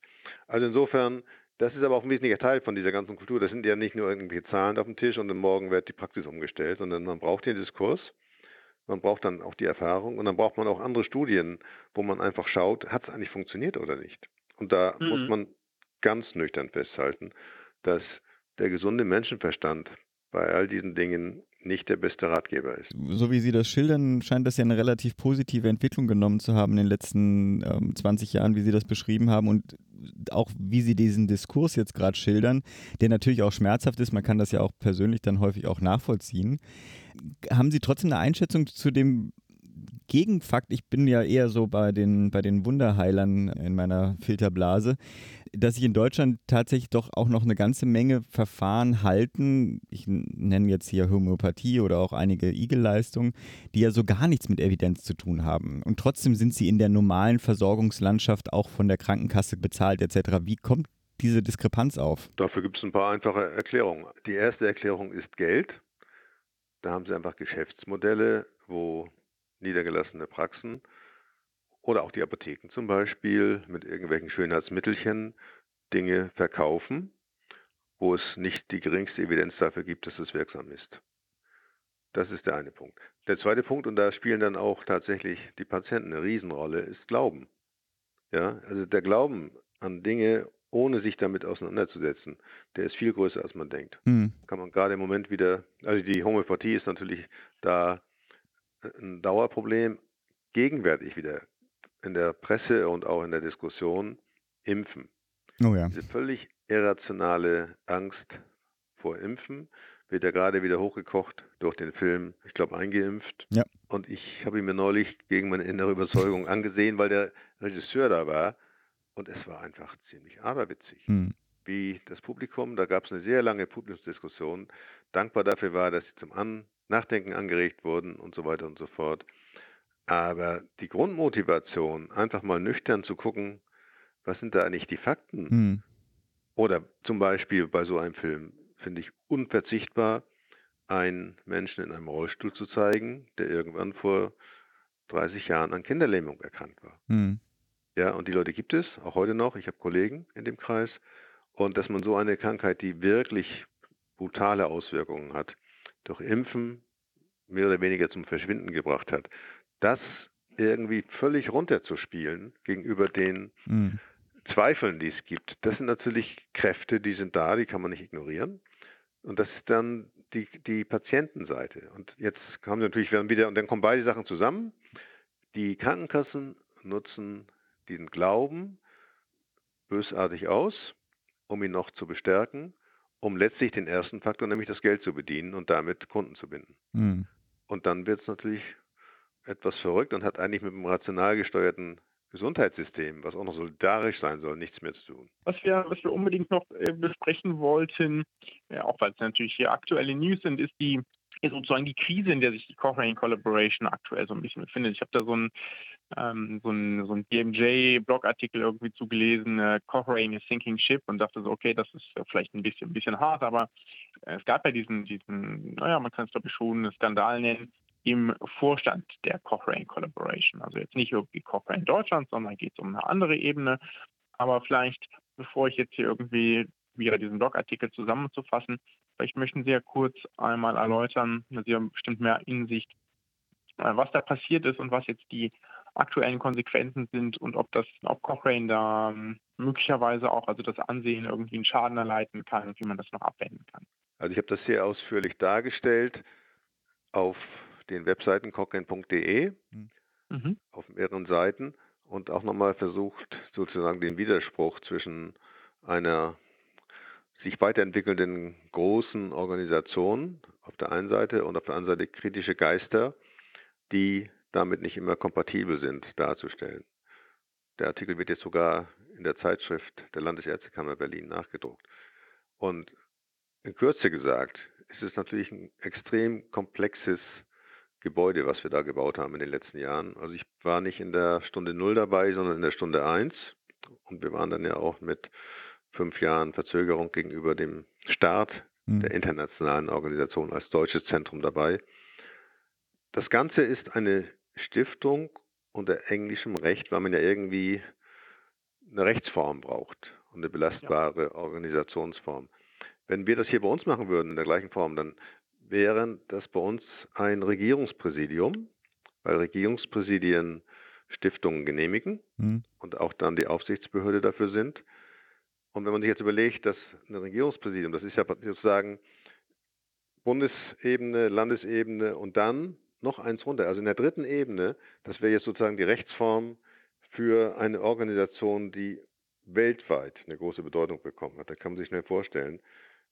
Also insofern, das ist aber auch ein wesentlicher Teil von dieser ganzen Kultur. Das sind ja nicht nur irgendwelche Zahlen auf dem Tisch und dann morgen wird die Praxis umgestellt, sondern man braucht den Diskurs man braucht dann auch die Erfahrung und dann braucht man auch andere Studien, wo man einfach schaut, hat es eigentlich funktioniert oder nicht. Und da mhm. muss man ganz nüchtern festhalten, dass der gesunde Menschenverstand bei all diesen Dingen nicht der beste Ratgeber ist. So wie Sie das schildern, scheint das ja eine relativ positive Entwicklung genommen zu haben in den letzten ähm, 20 Jahren, wie Sie das beschrieben haben und auch wie Sie diesen Diskurs jetzt gerade schildern, der natürlich auch schmerzhaft ist. Man kann das ja auch persönlich dann häufig auch nachvollziehen. Haben Sie trotzdem eine Einschätzung zu dem Gegenfakt? Ich bin ja eher so bei den, bei den Wunderheilern in meiner Filterblase, dass sich in Deutschland tatsächlich doch auch noch eine ganze Menge Verfahren halten. Ich nenne jetzt hier Homöopathie oder auch einige Igelleistungen, die ja so gar nichts mit Evidenz zu tun haben. Und trotzdem sind sie in der normalen Versorgungslandschaft auch von der Krankenkasse bezahlt etc. Wie kommt diese Diskrepanz auf? Dafür gibt es ein paar einfache Erklärungen. Die erste Erklärung ist Geld. Da haben sie einfach Geschäftsmodelle, wo niedergelassene Praxen oder auch die Apotheken zum Beispiel mit irgendwelchen Schönheitsmittelchen Dinge verkaufen, wo es nicht die geringste Evidenz dafür gibt, dass es wirksam ist. Das ist der eine Punkt. Der zweite Punkt, und da spielen dann auch tatsächlich die Patienten eine Riesenrolle, ist Glauben. Ja, also der Glauben an Dinge ohne sich damit auseinanderzusetzen, der ist viel größer, als man denkt. Mhm. Kann man gerade im Moment wieder, also die Homöopathie ist natürlich da ein Dauerproblem, gegenwärtig wieder in der Presse und auch in der Diskussion impfen. Oh ja. Diese völlig irrationale Angst vor Impfen wird ja gerade wieder hochgekocht durch den Film, ich glaube, eingeimpft. Ja. Und ich habe ihn mir neulich gegen meine innere Überzeugung angesehen, weil der Regisseur da war und es war einfach ziemlich aberwitzig. Hm. Wie das Publikum, da gab es eine sehr lange Publikumsdiskussion, dankbar dafür war, dass sie zum An Nachdenken angeregt wurden und so weiter und so fort. Aber die Grundmotivation, einfach mal nüchtern zu gucken, was sind da eigentlich die Fakten? Hm. Oder zum Beispiel bei so einem Film finde ich unverzichtbar, einen Menschen in einem Rollstuhl zu zeigen, der irgendwann vor 30 Jahren an Kinderlähmung erkrankt war. Hm. Ja, und die Leute gibt es, auch heute noch. Ich habe Kollegen in dem Kreis. Und dass man so eine Krankheit, die wirklich brutale Auswirkungen hat, durch Impfen mehr oder weniger zum Verschwinden gebracht hat, das irgendwie völlig runterzuspielen gegenüber den mhm. Zweifeln, die es gibt, das sind natürlich Kräfte, die sind da, die kann man nicht ignorieren. Und das ist dann die, die Patientenseite. Und jetzt kommen natürlich wieder, und dann kommen beide Sachen zusammen. Die Krankenkassen nutzen diesen Glauben bösartig aus, um ihn noch zu bestärken, um letztlich den ersten Faktor, nämlich das Geld zu bedienen und damit Kunden zu binden. Mhm. Und dann wird es natürlich etwas verrückt und hat eigentlich mit einem rational gesteuerten Gesundheitssystem, was auch noch solidarisch sein soll, nichts mehr zu tun. Was wir, was wir unbedingt noch äh, besprechen wollten, ja, auch weil es natürlich hier aktuelle News sind, ist die ist sozusagen die Krise, in der sich die Cochrane Collaboration aktuell so ein bisschen befindet. Ich habe da so ein ähm, so ein, so ein BMJ-Blogartikel irgendwie zugelesen, äh, Cochrane is Sinking Ship und dachte so, okay, das ist vielleicht ein bisschen, ein bisschen hart, aber äh, es gab ja diesen, diesen, naja, man kann es glaube ich schon einen Skandal nennen, im Vorstand der Cochrane Collaboration. Also jetzt nicht irgendwie Cochrane Deutschland, sondern geht es um eine andere Ebene. Aber vielleicht, bevor ich jetzt hier irgendwie wieder diesen Blogartikel zusammenzufassen, vielleicht möchten Sie ja kurz einmal erläutern, Sie haben bestimmt mehr Insicht, äh, was da passiert ist und was jetzt die aktuellen Konsequenzen sind und ob das, ob Cochrane da ähm, möglicherweise auch also das Ansehen irgendwie einen Schaden erleiden kann und wie man das noch abwenden kann. Also ich habe das sehr ausführlich dargestellt auf den Webseiten cochrane.de mhm. auf mehreren Seiten und auch nochmal versucht, sozusagen den Widerspruch zwischen einer sich weiterentwickelnden großen Organisation auf der einen Seite und auf der anderen Seite kritische Geister, die damit nicht immer kompatibel sind, darzustellen. Der Artikel wird jetzt sogar in der Zeitschrift der Landesärztekammer Berlin nachgedruckt. Und in Kürze gesagt, ist es natürlich ein extrem komplexes Gebäude, was wir da gebaut haben in den letzten Jahren. Also ich war nicht in der Stunde Null dabei, sondern in der Stunde Eins. Und wir waren dann ja auch mit fünf Jahren Verzögerung gegenüber dem Start mhm. der internationalen Organisation als deutsches Zentrum dabei. Das Ganze ist eine Stiftung unter englischem Recht, weil man ja irgendwie eine Rechtsform braucht und eine belastbare ja. Organisationsform. Wenn wir das hier bei uns machen würden in der gleichen Form, dann wäre das bei uns ein Regierungspräsidium, weil Regierungspräsidien Stiftungen genehmigen mhm. und auch dann die Aufsichtsbehörde dafür sind. Und wenn man sich jetzt überlegt, dass ein Regierungspräsidium, das ist ja sozusagen Bundesebene, Landesebene und dann noch eins runter. Also in der dritten Ebene, das wäre jetzt sozusagen die Rechtsform für eine Organisation, die weltweit eine große Bedeutung bekommen hat. Da kann man sich schnell vorstellen,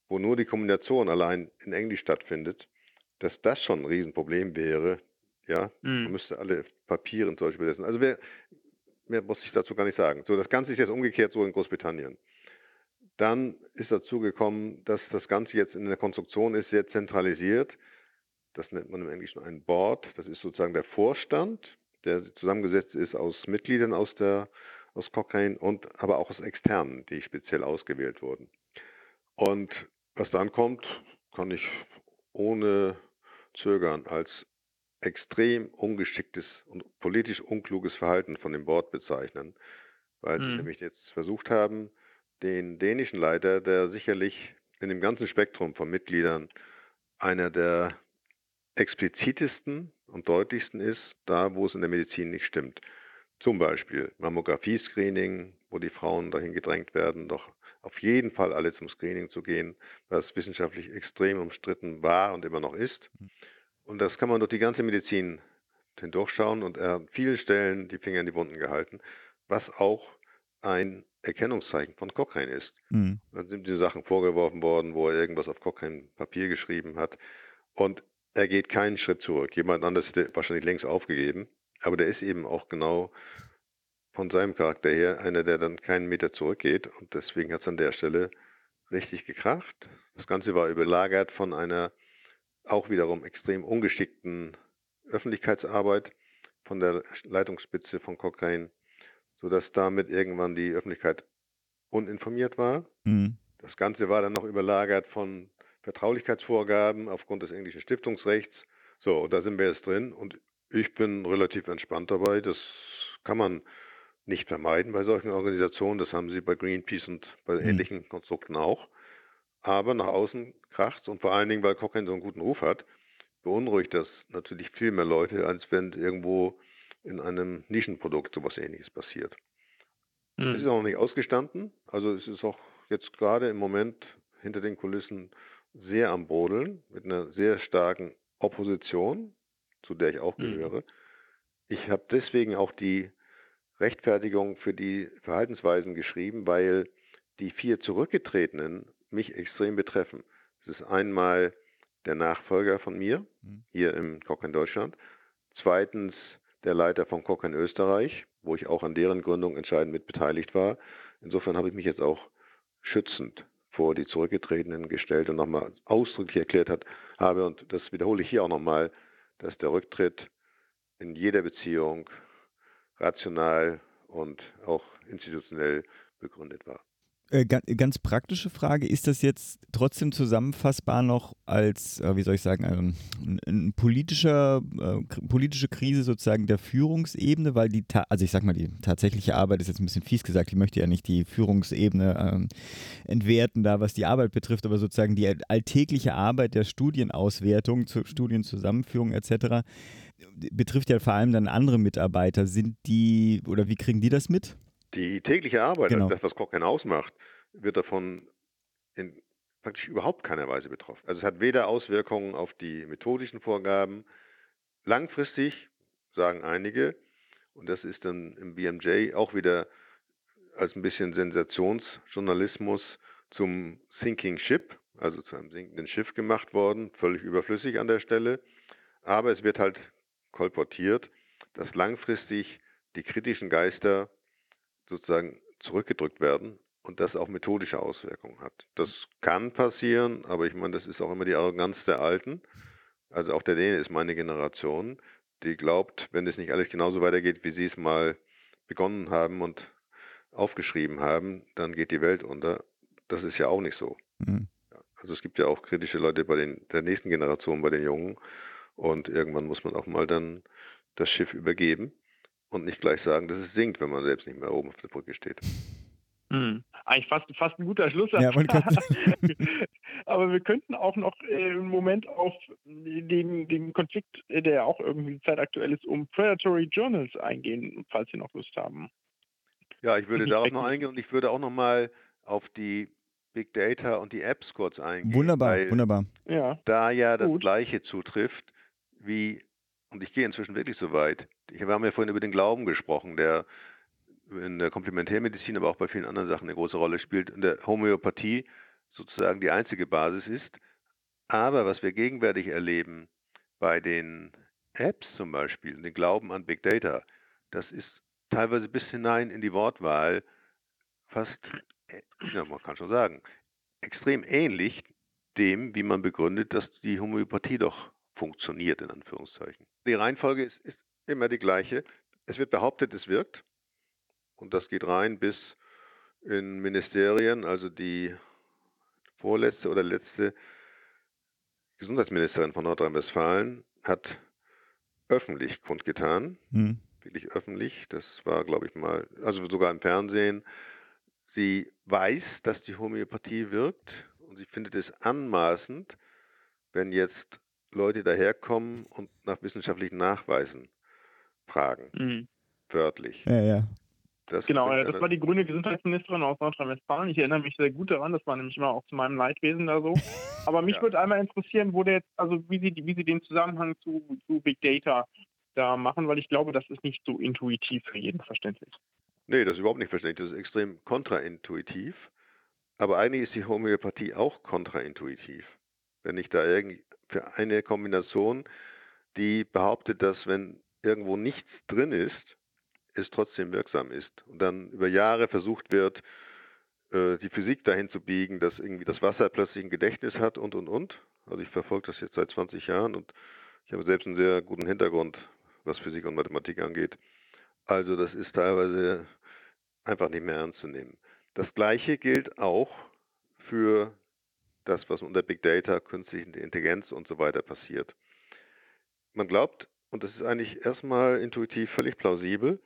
wo nur die Kommunikation allein in Englisch stattfindet, dass das schon ein Riesenproblem wäre. Ja, mhm. man müsste alle Papiere und solche übersetzen. Also wer, mehr muss ich dazu gar nicht sagen. So, das Ganze ist jetzt umgekehrt so in Großbritannien. Dann ist dazu gekommen, dass das Ganze jetzt in der Konstruktion ist sehr zentralisiert. Das nennt man im Englischen ein Board. Das ist sozusagen der Vorstand, der zusammengesetzt ist aus Mitgliedern aus der aus Cochrane und aber auch aus externen, die speziell ausgewählt wurden. Und was dann kommt, kann ich ohne Zögern als extrem ungeschicktes und politisch unkluges Verhalten von dem Board bezeichnen, weil sie mhm. nämlich jetzt versucht haben, den dänischen Leiter, der sicherlich in dem ganzen Spektrum von Mitgliedern einer der explizitesten und deutlichsten ist, da wo es in der Medizin nicht stimmt. Zum Beispiel Mammographie-Screening, wo die Frauen dahin gedrängt werden, doch auf jeden Fall alle zum Screening zu gehen, was wissenschaftlich extrem umstritten war und immer noch ist. Und das kann man durch die ganze Medizin hindurchschauen und er hat an vielen Stellen die Finger in die Wunden gehalten, was auch ein Erkennungszeichen von Cochrane ist. Mhm. Dann sind die Sachen vorgeworfen worden, wo er irgendwas auf Cochrane Papier geschrieben hat. Und er geht keinen Schritt zurück. Jemand anderes hätte wahrscheinlich längst aufgegeben. Aber der ist eben auch genau von seinem Charakter her einer, der dann keinen Meter zurückgeht. Und deswegen hat es an der Stelle richtig gekracht. Das Ganze war überlagert von einer auch wiederum extrem ungeschickten Öffentlichkeitsarbeit von der Leitungsspitze von Cochrane, sodass damit irgendwann die Öffentlichkeit uninformiert war. Mhm. Das Ganze war dann noch überlagert von Vertraulichkeitsvorgaben aufgrund des englischen Stiftungsrechts. So, da sind wir jetzt drin und ich bin relativ entspannt dabei. Das kann man nicht vermeiden bei solchen Organisationen. Das haben sie bei Greenpeace und bei mhm. ähnlichen Konstrukten auch. Aber nach außen kracht und vor allen Dingen, weil Cochrane so einen guten Ruf hat, beunruhigt das natürlich viel mehr Leute, als wenn irgendwo in einem Nischenprodukt sowas ähnliches passiert. Mhm. Es ist auch noch nicht ausgestanden. Also es ist auch jetzt gerade im Moment hinter den Kulissen sehr am Brodeln, mit einer sehr starken Opposition, zu der ich auch mhm. gehöre. Ich habe deswegen auch die Rechtfertigung für die Verhaltensweisen geschrieben, weil die vier Zurückgetretenen mich extrem betreffen. Das ist einmal der Nachfolger von mir mhm. hier im Koch in Deutschland. Zweitens der Leiter von Koch in Österreich, wo ich auch an deren Gründung entscheidend mit beteiligt war. Insofern habe ich mich jetzt auch schützend vor die Zurückgetretenen gestellt und nochmal ausdrücklich erklärt hat, habe, und das wiederhole ich hier auch nochmal, dass der Rücktritt in jeder Beziehung rational und auch institutionell begründet war. Äh, ganz praktische Frage, ist das jetzt trotzdem zusammenfassbar noch als, äh, wie soll ich sagen, ein, ein politischer, äh, politische Krise sozusagen der Führungsebene, weil die, also ich sag mal, die tatsächliche Arbeit ist jetzt ein bisschen fies gesagt, ich möchte ja nicht die Führungsebene ähm, entwerten da, was die Arbeit betrifft, aber sozusagen die alltägliche Arbeit der Studienauswertung, zur Studienzusammenführung etc. betrifft ja vor allem dann andere Mitarbeiter. Sind die, oder wie kriegen die das mit? Die tägliche Arbeit, genau. also das, was Kochen ausmacht, wird davon in praktisch überhaupt keiner Weise betroffen. Also es hat weder Auswirkungen auf die methodischen Vorgaben. Langfristig, sagen einige, und das ist dann im BMJ auch wieder als ein bisschen Sensationsjournalismus zum Sinking Ship, also zu einem sinkenden Schiff gemacht worden, völlig überflüssig an der Stelle. Aber es wird halt kolportiert, dass langfristig die kritischen Geister sozusagen zurückgedrückt werden und das auch methodische Auswirkungen hat. Das kann passieren, aber ich meine, das ist auch immer die Arroganz der Alten. Also auch der Däne ist meine Generation, die glaubt, wenn es nicht alles genauso weitergeht, wie sie es mal begonnen haben und aufgeschrieben haben, dann geht die Welt unter. Das ist ja auch nicht so. Mhm. Also es gibt ja auch kritische Leute bei den, der nächsten Generation, bei den Jungen. Und irgendwann muss man auch mal dann das Schiff übergeben und nicht gleich sagen, dass es sinkt, wenn man selbst nicht mehr oben auf der Brücke steht. Hm. Eigentlich fast, fast ein guter Schluss. Ja, Aber wir könnten auch noch äh, einen Moment auf den, den Konflikt, der auch irgendwie zeitaktuell ist, um Predatory Journals eingehen, falls Sie noch Lust haben. Ja, ich würde darauf noch eingehen und ich würde auch noch mal auf die Big Data und die Apps kurz eingehen. Wunderbar, wunderbar. Ja, da ja das Gleiche zutrifft wie, und ich gehe inzwischen wirklich so weit, wir haben ja vorhin über den Glauben gesprochen, der in der Komplementärmedizin, aber auch bei vielen anderen Sachen eine große Rolle spielt, in der Homöopathie sozusagen die einzige Basis ist. Aber was wir gegenwärtig erleben bei den Apps zum Beispiel, den Glauben an Big Data, das ist teilweise bis hinein in die Wortwahl fast, ja, man kann schon sagen, extrem ähnlich dem, wie man begründet, dass die Homöopathie doch funktioniert, in Anführungszeichen. Die Reihenfolge ist, ist immer die gleiche. Es wird behauptet, es wirkt. Und das geht rein bis in Ministerien, also die vorletzte oder letzte Gesundheitsministerin von Nordrhein-Westfalen hat öffentlich kundgetan, mhm. wirklich öffentlich, das war, glaube ich, mal, also sogar im Fernsehen, sie weiß, dass die Homöopathie wirkt und sie findet es anmaßend, wenn jetzt Leute daherkommen und nach wissenschaftlichen Nachweisen fragen. Mhm. Wörtlich. Ja, ja. Das genau, das war die grüne Gesundheitsministerin aus Nordrhein-Westfalen. Ich erinnere mich sehr gut daran, das war nämlich immer auch zu meinem Leidwesen da so. Aber mich ja. würde einmal interessieren, wo der jetzt, also wie Sie, wie Sie den Zusammenhang zu, zu Big Data da machen, weil ich glaube, das ist nicht so intuitiv für jeden verständlich. Nee, das ist überhaupt nicht verständlich. Das ist extrem kontraintuitiv. Aber eigentlich ist die Homöopathie auch kontraintuitiv. Wenn ich da irgendwie für eine Kombination, die behauptet, dass wenn irgendwo nichts drin ist, es trotzdem wirksam ist. Und dann über Jahre versucht wird, äh, die Physik dahin zu biegen, dass irgendwie das Wasser plötzlich ein Gedächtnis hat und, und, und. Also ich verfolge das jetzt seit 20 Jahren und ich habe selbst einen sehr guten Hintergrund, was Physik und Mathematik angeht. Also das ist teilweise einfach nicht mehr ernst zu nehmen. Das Gleiche gilt auch für das, was unter Big Data, künstliche Intelligenz und so weiter passiert. Man glaubt, und das ist eigentlich erstmal intuitiv völlig plausibel.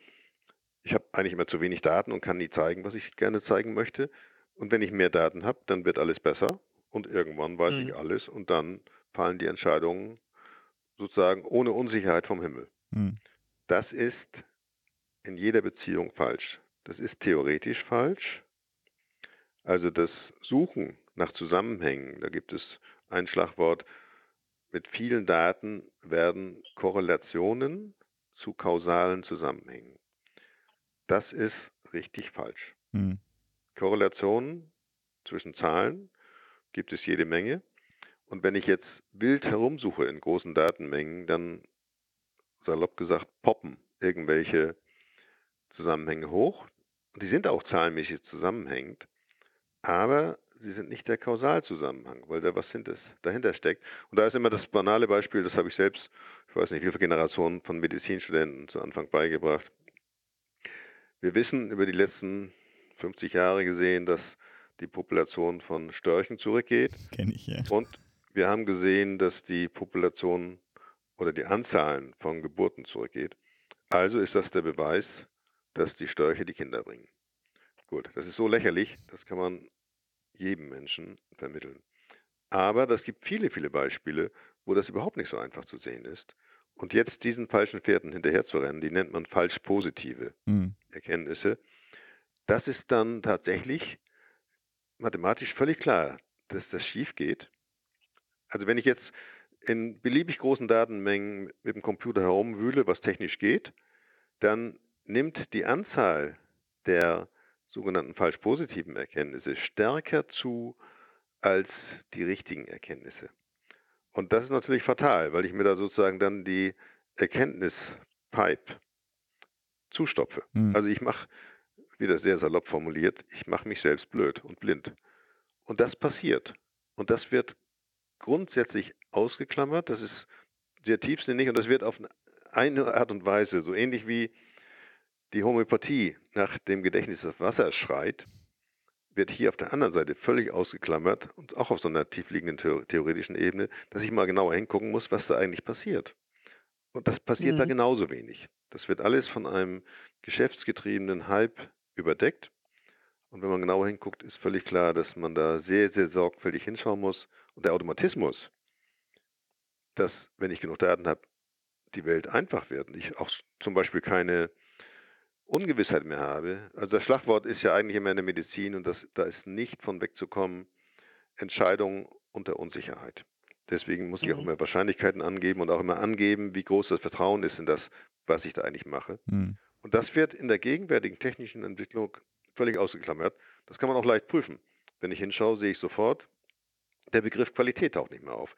Ich habe eigentlich immer zu wenig Daten und kann nie zeigen, was ich gerne zeigen möchte. Und wenn ich mehr Daten habe, dann wird alles besser. Und irgendwann weiß mhm. ich alles. Und dann fallen die Entscheidungen sozusagen ohne Unsicherheit vom Himmel. Mhm. Das ist in jeder Beziehung falsch. Das ist theoretisch falsch. Also das Suchen nach Zusammenhängen. Da gibt es ein Schlagwort, mit vielen Daten werden Korrelationen zu kausalen Zusammenhängen. Das ist richtig falsch. Hm. Korrelationen zwischen Zahlen gibt es jede Menge. Und wenn ich jetzt wild herumsuche in großen Datenmengen, dann salopp gesagt poppen irgendwelche Zusammenhänge hoch. Die sind auch zahlenmäßig zusammenhängend, aber sie sind nicht der Kausalzusammenhang, weil da was dahinter steckt. Und da ist immer das banale Beispiel, das habe ich selbst, ich weiß nicht, wie viele Generationen von Medizinstudenten zu Anfang beigebracht. Wir wissen über die letzten 50 Jahre gesehen, dass die Population von Störchen zurückgeht. Kenn ich, ja. Und wir haben gesehen, dass die Population oder die Anzahlen von Geburten zurückgeht. Also ist das der Beweis, dass die Störche die Kinder bringen. Gut, das ist so lächerlich, das kann man jedem Menschen vermitteln. Aber es gibt viele, viele Beispiele, wo das überhaupt nicht so einfach zu sehen ist. Und jetzt diesen falschen Pferden hinterherzurennen, die nennt man falsch positive mhm. Erkenntnisse, das ist dann tatsächlich mathematisch völlig klar, dass das schief geht. Also wenn ich jetzt in beliebig großen Datenmengen mit dem Computer herumwühle, was technisch geht, dann nimmt die Anzahl der sogenannten falsch positiven Erkenntnisse stärker zu als die richtigen Erkenntnisse. Und das ist natürlich fatal, weil ich mir da sozusagen dann die Erkenntnispipe zustopfe. Mhm. Also ich mache, wieder sehr salopp formuliert, ich mache mich selbst blöd und blind. Und das passiert. Und das wird grundsätzlich ausgeklammert, das ist sehr tiefsinnig und das wird auf eine Art und Weise, so ähnlich wie die Homöopathie nach dem Gedächtnis des Wassers schreit, wird hier auf der anderen Seite völlig ausgeklammert und auch auf so einer tiefliegenden theoretischen Ebene, dass ich mal genauer hingucken muss, was da eigentlich passiert. Und das passiert mhm. da genauso wenig. Das wird alles von einem geschäftsgetriebenen Hype überdeckt. Und wenn man genauer hinguckt, ist völlig klar, dass man da sehr, sehr sorgfältig hinschauen muss. Und der Automatismus, dass, wenn ich genug Daten habe, die Welt einfach wird und ich auch zum Beispiel keine Ungewissheit mehr habe. Also das Schlagwort ist ja eigentlich immer in der Medizin und das, da ist nicht von wegzukommen, Entscheidungen unter Unsicherheit. Deswegen muss ich auch mhm. immer Wahrscheinlichkeiten angeben und auch immer angeben, wie groß das Vertrauen ist in das, was ich da eigentlich mache. Mhm. Und das wird in der gegenwärtigen technischen Entwicklung völlig ausgeklammert. Das kann man auch leicht prüfen. Wenn ich hinschaue, sehe ich sofort, der Begriff Qualität taucht nicht mehr auf.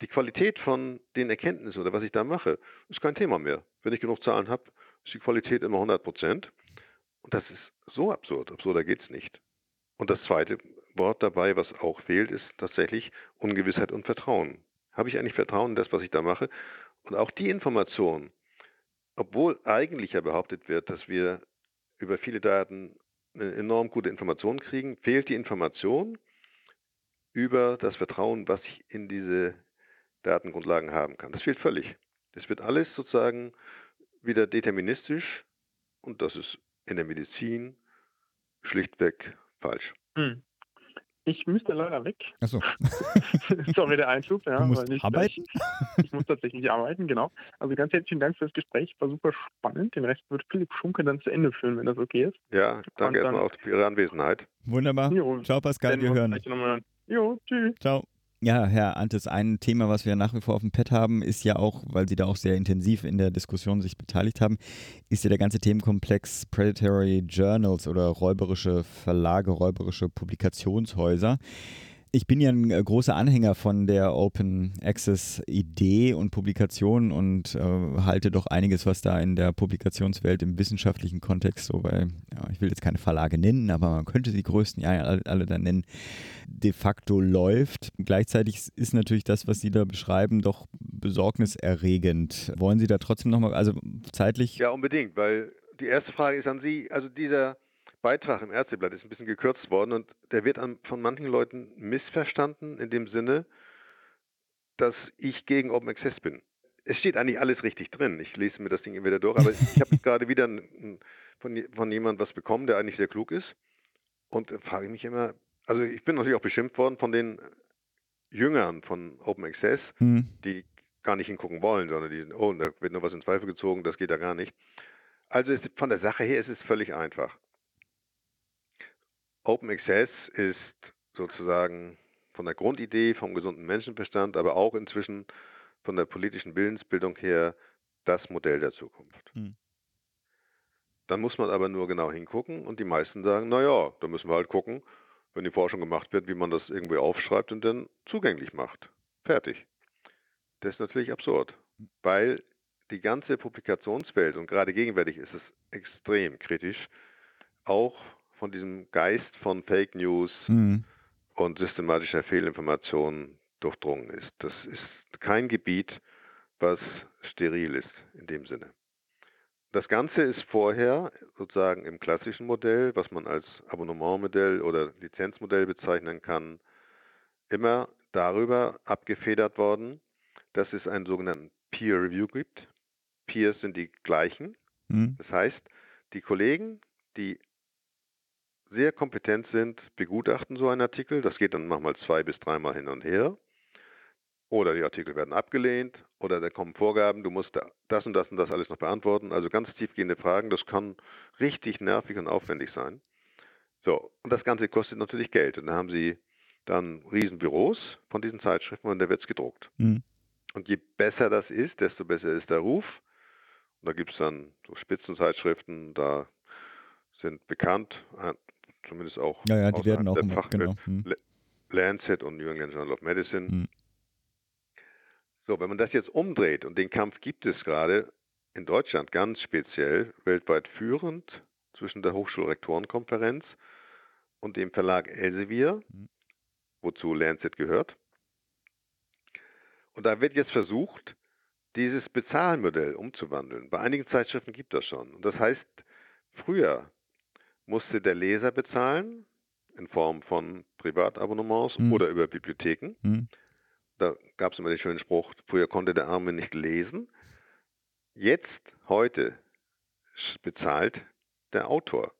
Die Qualität von den Erkenntnissen oder was ich da mache, ist kein Thema mehr. Wenn ich genug Zahlen habe, ist die Qualität immer 100 Prozent. Und das ist so absurd. Absurder geht es nicht. Und das zweite Wort dabei, was auch fehlt, ist tatsächlich Ungewissheit und Vertrauen. Habe ich eigentlich Vertrauen in das, was ich da mache? Und auch die Information, obwohl eigentlich ja behauptet wird, dass wir über viele Daten eine enorm gute Information kriegen, fehlt die Information über das Vertrauen, was ich in diese Datengrundlagen haben kann. Das fehlt völlig. Das wird alles sozusagen wieder deterministisch und das ist in der Medizin schlichtweg falsch. Hm. Ich müsste leider weg. Achso. Sorry, der Einschub. Ja, du musst nicht arbeiten? Ich, ich muss tatsächlich arbeiten, genau. Also ganz herzlichen Dank für das Gespräch. War super spannend. Den Rest wird Philipp Schunke dann zu Ende führen, wenn das okay ist. Ja, danke erstmal auch für Ihre Anwesenheit. Wunderbar. Jo, Ciao, Pascal. Wir hören. Jo, tschüss. Ciao. Ja, Herr Antes, ein Thema, was wir nach wie vor auf dem Pad haben, ist ja auch, weil Sie da auch sehr intensiv in der Diskussion sich beteiligt haben, ist ja der ganze Themenkomplex Predatory Journals oder räuberische Verlage, räuberische Publikationshäuser. Ich bin ja ein äh, großer Anhänger von der Open Access Idee und Publikation und äh, halte doch einiges, was da in der Publikationswelt im wissenschaftlichen Kontext so bei, ja, ich will jetzt keine Verlage nennen, aber man könnte die größten ja alle, alle dann nennen, de facto läuft. Gleichzeitig ist natürlich das, was Sie da beschreiben, doch besorgniserregend. Wollen Sie da trotzdem nochmal, also zeitlich? Ja, unbedingt, weil die erste Frage ist an Sie, also dieser Beitrag im Ärzteblatt ist ein bisschen gekürzt worden und der wird an, von manchen Leuten missverstanden in dem Sinne, dass ich gegen Open Access bin. Es steht eigentlich alles richtig drin. Ich lese mir das Ding wieder durch, aber ich habe gerade wieder von, von jemandem was bekommen, der eigentlich sehr klug ist. Und frage mich immer, also ich bin natürlich auch beschimpft worden von den Jüngern von Open Access, mhm. die gar nicht hingucken wollen, sondern die, oh, da wird nur was in Zweifel gezogen, das geht da gar nicht. Also es, von der Sache her ist es völlig einfach. Open Access ist sozusagen von der Grundidee, vom gesunden Menschenverstand, aber auch inzwischen von der politischen Willensbildung her das Modell der Zukunft. Hm. Dann muss man aber nur genau hingucken und die meisten sagen, naja, da müssen wir halt gucken, wenn die Forschung gemacht wird, wie man das irgendwie aufschreibt und dann zugänglich macht. Fertig. Das ist natürlich absurd, weil die ganze Publikationswelt, und gerade gegenwärtig ist es extrem kritisch, auch von diesem Geist von Fake News mhm. und systematischer Fehlinformation durchdrungen ist. Das ist kein Gebiet, was steril ist in dem Sinne. Das Ganze ist vorher sozusagen im klassischen Modell, was man als Abonnementmodell oder Lizenzmodell bezeichnen kann, immer darüber abgefedert worden, dass es einen sogenannten Peer Review gibt. Peers sind die gleichen. Mhm. Das heißt, die Kollegen, die sehr kompetent sind, begutachten so einen Artikel. Das geht dann manchmal zwei bis dreimal hin und her. Oder die Artikel werden abgelehnt oder da kommen Vorgaben, du musst das und das und das alles noch beantworten. Also ganz tiefgehende Fragen, das kann richtig nervig und aufwendig sein. So, und das Ganze kostet natürlich Geld. Und da haben sie dann Riesenbüros von diesen Zeitschriften und da wird es gedruckt. Mhm. Und je besser das ist, desto besser ist der Ruf. Und da gibt es dann so Spitzenzeitschriften, da sind bekannt, zumindest auch ja, ja, die werden auch immer, genau. Hm. Lancet und New England Journal of Medicine. Hm. So, wenn man das jetzt umdreht, und den Kampf gibt es gerade in Deutschland ganz speziell, weltweit führend zwischen der Hochschulrektorenkonferenz und dem Verlag Elsevier, mhm. wozu Lancet gehört. Und da wird jetzt versucht, dieses Bezahlmodell umzuwandeln. Bei einigen Zeitschriften gibt das schon. Und das heißt, früher musste der Leser bezahlen in Form von Privatabonnements mhm. oder über Bibliotheken. Mhm. Da gab es immer den schönen Spruch, früher konnte der Arme nicht lesen. Jetzt, heute, bezahlt der Autor.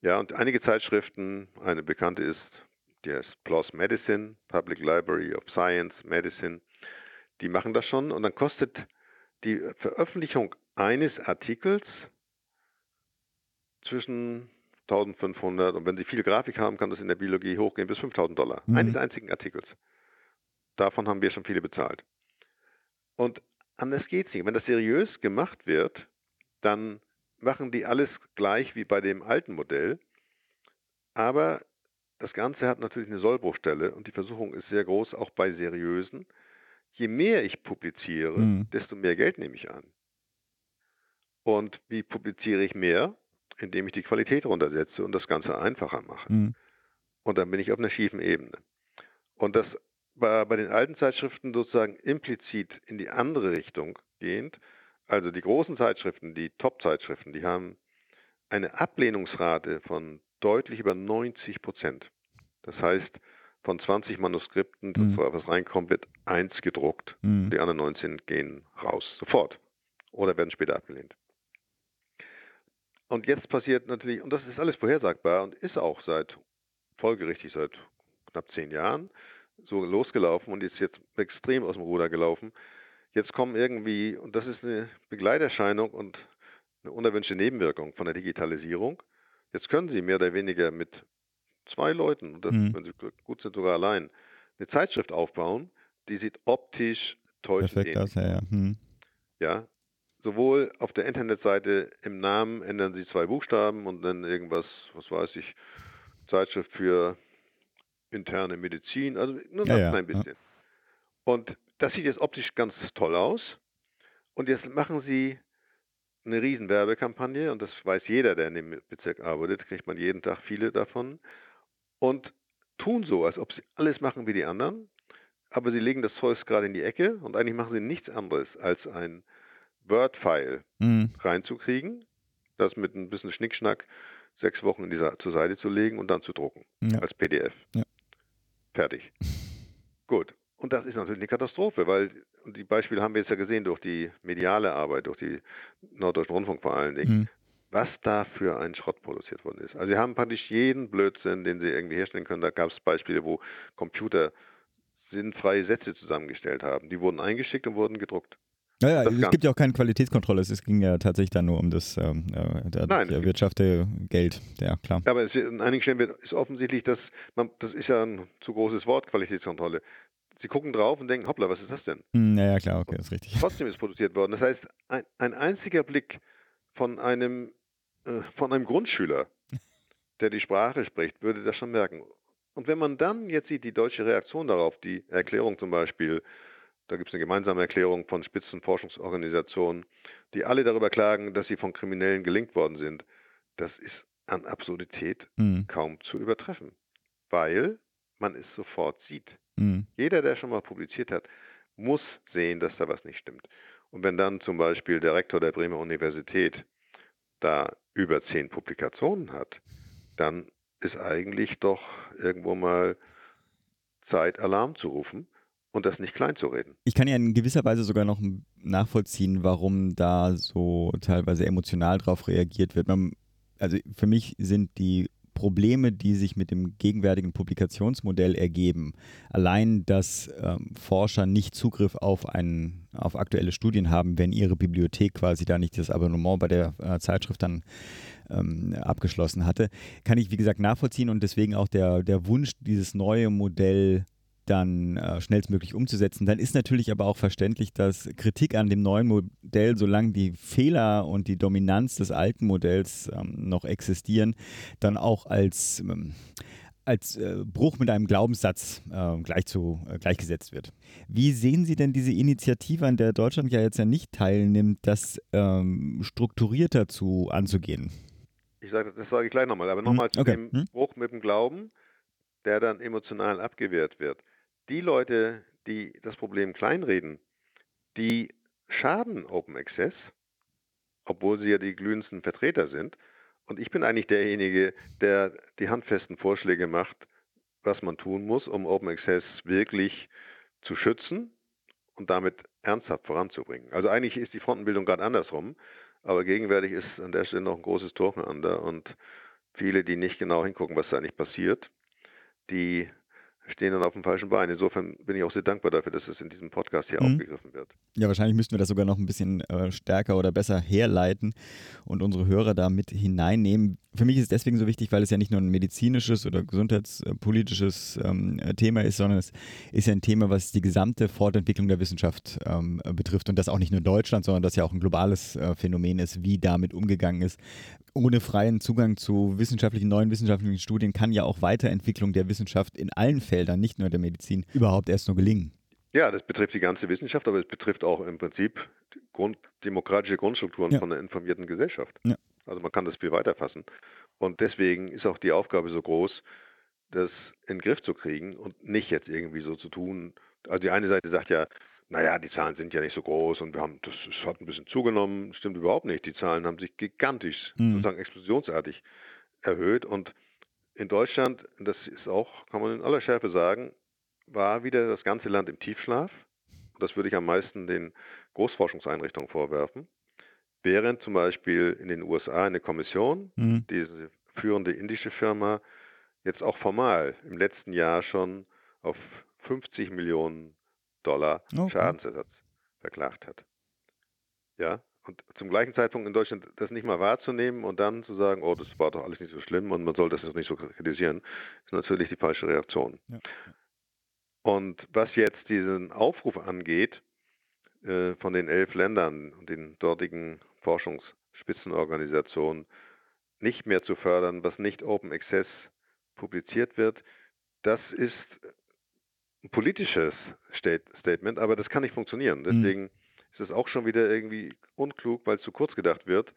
Ja, und einige Zeitschriften, eine bekannte ist, die heißt PLOS Medicine, Public Library of Science, Medicine, die machen das schon und dann kostet die Veröffentlichung eines Artikels zwischen 1500 und wenn Sie viel Grafik haben, kann das in der Biologie hochgehen bis 5000 Dollar. Mhm. Eines einzigen Artikels. Davon haben wir schon viele bezahlt. Und anders geht es nicht. Wenn das seriös gemacht wird, dann machen die alles gleich wie bei dem alten Modell. Aber das Ganze hat natürlich eine Sollbruchstelle und die Versuchung ist sehr groß, auch bei seriösen. Je mehr ich publiziere, mhm. desto mehr Geld nehme ich an. Und wie publiziere ich mehr? Indem ich die Qualität runtersetze und das Ganze einfacher mache. Mhm. Und dann bin ich auf einer schiefen Ebene. Und das war bei den alten Zeitschriften sozusagen implizit in die andere Richtung gehend. Also die großen Zeitschriften, die Top-Zeitschriften, die haben eine Ablehnungsrate von deutlich über 90 Prozent. Das heißt, von 20 Manuskripten, mhm. was reinkommt, wird eins gedruckt. Mhm. Die anderen 19 gehen raus, sofort. Oder werden später abgelehnt. Und jetzt passiert natürlich, und das ist alles vorhersagbar und ist auch seit folgerichtig seit knapp zehn Jahren so losgelaufen und ist jetzt extrem aus dem Ruder gelaufen. Jetzt kommen irgendwie, und das ist eine Begleiterscheinung und eine unerwünschte Nebenwirkung von der Digitalisierung. Jetzt können Sie mehr oder weniger mit zwei Leuten, und das, mhm. wenn Sie gut sind, sogar allein, eine Zeitschrift aufbauen, die sieht optisch täuschend ähnlich aus. Ja, ja. Mhm. ja, sowohl auf der Internetseite im Namen ändern Sie zwei Buchstaben und dann irgendwas, was weiß ich, Zeitschrift für interne Medizin, also nur ja, ja, ein bisschen. Und das sieht jetzt optisch ganz toll aus. Und jetzt machen sie eine riesen Werbekampagne und das weiß jeder, der in dem Bezirk arbeitet, kriegt man jeden Tag viele davon und tun so, als ob sie alles machen wie die anderen, aber sie legen das Zeug gerade in die Ecke und eigentlich machen sie nichts anderes, als ein Word-File mhm. reinzukriegen, das mit ein bisschen Schnickschnack sechs Wochen in dieser, zur Seite zu legen und dann zu drucken ja. als PDF. Ja. Fertig. Gut. Und das ist natürlich eine Katastrophe, weil die Beispiele haben wir jetzt ja gesehen durch die mediale Arbeit, durch die Norddeutschen Rundfunk vor allen Dingen, mhm. was da für ein Schrott produziert worden ist. Also sie haben praktisch jeden Blödsinn, den sie irgendwie herstellen können. Da gab es Beispiele, wo Computer sinnfreie Sätze zusammengestellt haben. Die wurden eingeschickt und wurden gedruckt. Naja, das es gibt ja auch keine Qualitätskontrolle. Es ging ja tatsächlich dann nur um das ähm, äh, der, Nein, der erwirtschaftete Geld. Ja, klar. Aber es, in einigen Stellen wird, ist offensichtlich, dass man, das ist ja ein zu großes Wort, Qualitätskontrolle. Sie gucken drauf und denken, hoppla, was ist das denn? Naja, hm, klar, okay, das ist richtig. Trotzdem ist produziert worden. Das heißt, ein, ein einziger Blick von einem, äh, von einem Grundschüler, der die Sprache spricht, würde das schon merken. Und wenn man dann jetzt sieht, die deutsche Reaktion darauf, die Erklärung zum Beispiel, da gibt es eine gemeinsame Erklärung von Spitzenforschungsorganisationen, die alle darüber klagen, dass sie von Kriminellen gelingt worden sind. Das ist an Absurdität mhm. kaum zu übertreffen, weil man es sofort sieht. Mhm. Jeder, der schon mal publiziert hat, muss sehen, dass da was nicht stimmt. Und wenn dann zum Beispiel der Rektor der Bremer Universität da über zehn Publikationen hat, dann ist eigentlich doch irgendwo mal Zeit, Alarm zu rufen und das nicht klein zu reden. Ich kann ja in gewisser Weise sogar noch nachvollziehen, warum da so teilweise emotional drauf reagiert wird. Man, also für mich sind die Probleme, die sich mit dem gegenwärtigen Publikationsmodell ergeben, allein, dass ähm, Forscher nicht Zugriff auf, ein, auf aktuelle Studien haben, wenn ihre Bibliothek quasi da nicht das Abonnement bei der äh, Zeitschrift dann ähm, abgeschlossen hatte, kann ich, wie gesagt, nachvollziehen und deswegen auch der, der Wunsch, dieses neue Modell dann äh, schnellstmöglich umzusetzen. Dann ist natürlich aber auch verständlich, dass Kritik an dem neuen Modell, solange die Fehler und die Dominanz des alten Modells ähm, noch existieren, dann auch als, ähm, als äh, Bruch mit einem Glaubenssatz äh, gleich zu, äh, gleichgesetzt wird. Wie sehen Sie denn diese Initiative, an der Deutschland ja jetzt ja nicht teilnimmt, das ähm, strukturierter zu anzugehen? Ich sage, das sage ich gleich nochmal, aber nochmal hm, okay. zu dem hm? Bruch mit dem Glauben, der dann emotional abgewehrt wird die Leute, die das Problem kleinreden, die schaden Open Access, obwohl sie ja die glühendsten Vertreter sind. Und ich bin eigentlich derjenige, der die handfesten Vorschläge macht, was man tun muss, um Open Access wirklich zu schützen und damit ernsthaft voranzubringen. Also eigentlich ist die Frontenbildung gerade andersrum, aber gegenwärtig ist an der Stelle noch ein großes Durcheinander und viele, die nicht genau hingucken, was da eigentlich passiert, die stehen dann auf dem falschen Bein. Insofern bin ich auch sehr dankbar dafür, dass es in diesem Podcast hier mhm. aufgegriffen wird. Ja, wahrscheinlich müssten wir das sogar noch ein bisschen äh, stärker oder besser herleiten und unsere Hörer da mit hineinnehmen. Für mich ist es deswegen so wichtig, weil es ja nicht nur ein medizinisches oder gesundheitspolitisches ähm, Thema ist, sondern es ist ja ein Thema, was die gesamte Fortentwicklung der Wissenschaft ähm, betrifft und das auch nicht nur in Deutschland, sondern das ja auch ein globales äh, Phänomen ist, wie damit umgegangen ist ohne freien Zugang zu wissenschaftlichen, neuen wissenschaftlichen Studien kann ja auch Weiterentwicklung der Wissenschaft in allen Feldern, nicht nur der Medizin, überhaupt erst nur gelingen. Ja, das betrifft die ganze Wissenschaft, aber es betrifft auch im Prinzip Grund, demokratische Grundstrukturen ja. von einer informierten Gesellschaft. Ja. Also man kann das viel weiter fassen. Und deswegen ist auch die Aufgabe so groß, das in den Griff zu kriegen und nicht jetzt irgendwie so zu tun. Also die eine Seite sagt ja, naja, die Zahlen sind ja nicht so groß und wir haben, das, das hat ein bisschen zugenommen, stimmt überhaupt nicht. Die Zahlen haben sich gigantisch, mhm. sozusagen explosionsartig erhöht und in Deutschland, das ist auch, kann man in aller Schärfe sagen, war wieder das ganze Land im Tiefschlaf. Das würde ich am meisten den Großforschungseinrichtungen vorwerfen. Während zum Beispiel in den USA eine Kommission, mhm. diese führende indische Firma, jetzt auch formal im letzten Jahr schon auf 50 Millionen Dollar okay. Schadensersatz verklagt hat. Ja, und zum gleichen Zeitpunkt in Deutschland das nicht mal wahrzunehmen und dann zu sagen, oh, das war doch alles nicht so schlimm und man soll das jetzt nicht so kritisieren, ist natürlich die falsche Reaktion. Ja. Und was jetzt diesen Aufruf angeht, äh, von den elf Ländern und den dortigen Forschungsspitzenorganisationen nicht mehr zu fördern, was nicht Open Access publiziert wird, das ist politisches Statement, aber das kann nicht funktionieren. Mhm. Deswegen mhm. ist es auch schon wieder irgendwie unklug, weil es zu kurz gedacht wird.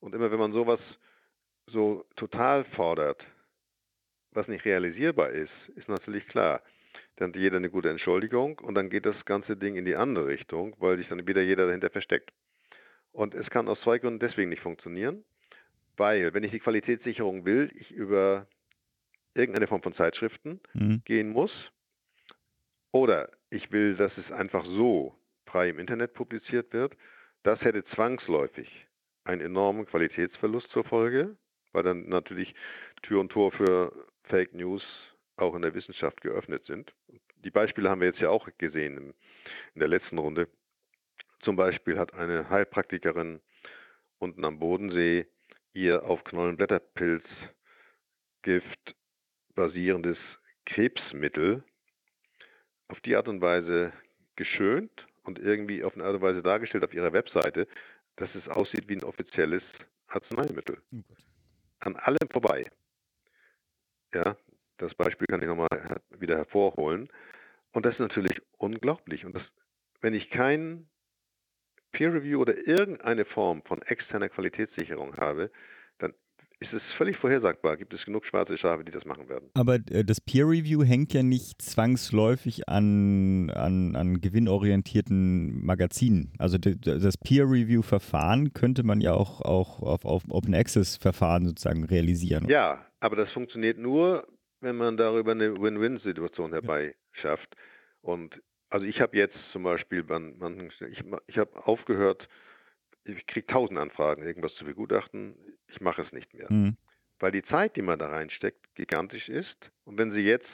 Und immer wenn man sowas so total fordert, was nicht realisierbar ist, ist natürlich klar. Dann hat jeder eine gute Entschuldigung und dann geht das ganze Ding in die andere Richtung, weil sich dann wieder jeder dahinter versteckt. Und es kann aus zwei Gründen deswegen nicht funktionieren, weil wenn ich die Qualitätssicherung will, ich über irgendeine Form von Zeitschriften mhm. gehen muss, oder ich will, dass es einfach so frei im Internet publiziert wird. Das hätte zwangsläufig einen enormen Qualitätsverlust zur Folge, weil dann natürlich Tür und Tor für Fake News auch in der Wissenschaft geöffnet sind. Die Beispiele haben wir jetzt ja auch gesehen in der letzten Runde. Zum Beispiel hat eine Heilpraktikerin unten am Bodensee ihr auf Knollenblätterpilzgift basierendes Krebsmittel auf die Art und Weise geschönt und irgendwie auf eine Art und Weise dargestellt auf ihrer Webseite, dass es aussieht wie ein offizielles Arzneimittel. Oh An allem vorbei. Ja, das Beispiel kann ich nochmal wieder hervorholen. Und das ist natürlich unglaublich. Und das, wenn ich kein Peer Review oder irgendeine Form von externer Qualitätssicherung habe, ist es völlig vorhersagbar. Gibt es genug schwarze Schafe, die das machen werden. Aber äh, das Peer Review hängt ja nicht zwangsläufig an, an, an gewinnorientierten Magazinen. Also das Peer Review Verfahren könnte man ja auch, auch auf, auf Open Access Verfahren sozusagen realisieren. Ja, aber das funktioniert nur, wenn man darüber eine Win-Win-Situation herbeischafft. Und also ich habe jetzt zum Beispiel, man, ich, ich habe aufgehört, ich kriege tausend Anfragen, irgendwas zu begutachten, ich mache es nicht mehr. Mhm. Weil die Zeit, die man da reinsteckt, gigantisch ist. Und wenn Sie jetzt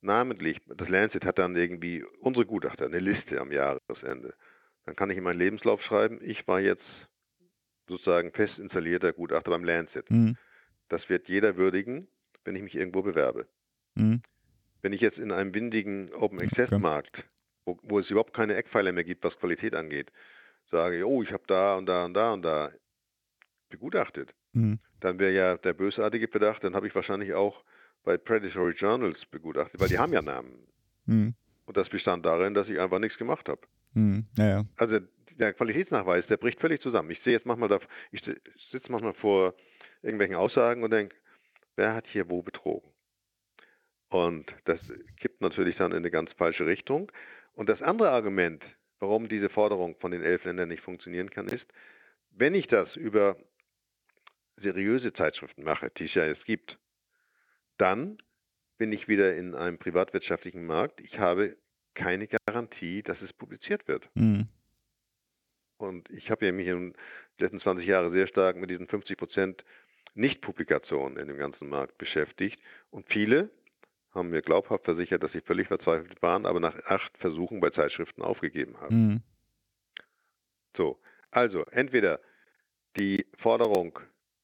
namentlich, das Lancet hat dann irgendwie unsere Gutachter, eine Liste am Jahresende, dann kann ich in meinen Lebenslauf schreiben, ich war jetzt sozusagen fest installierter Gutachter beim Lancet. Mhm. Das wird jeder würdigen, wenn ich mich irgendwo bewerbe. Mhm. Wenn ich jetzt in einem windigen Open Access Markt, wo, wo, es überhaupt keine Eckpfeiler mehr gibt, was Qualität angeht, sage, oh, ich habe da und da und da und da begutachtet, mhm. dann wäre ja der bösartige Verdacht, dann habe ich wahrscheinlich auch bei Predatory Journals begutachtet, weil die haben ja Namen. Mhm. Und das bestand darin, dass ich einfach nichts gemacht habe. Mhm. Ja, ja. Also der Qualitätsnachweis, der bricht völlig zusammen. Ich sehe jetzt manchmal, da, ich sitze manchmal vor irgendwelchen Aussagen und denke, wer hat hier wo betrogen? Und das kippt natürlich dann in eine ganz falsche Richtung. Und das andere Argument, warum diese Forderung von den elf Ländern nicht funktionieren kann, ist, wenn ich das über seriöse Zeitschriften mache, die es ja jetzt gibt, dann bin ich wieder in einem privatwirtschaftlichen Markt. Ich habe keine Garantie, dass es publiziert wird. Mhm. Und ich habe ja mich in den letzten 20 Jahren sehr stark mit diesen 50 Prozent Nichtpublikationen in dem ganzen Markt beschäftigt. Und viele haben mir glaubhaft versichert, dass sie völlig verzweifelt waren, aber nach acht Versuchen bei Zeitschriften aufgegeben haben. Mhm. So, also entweder die Forderung,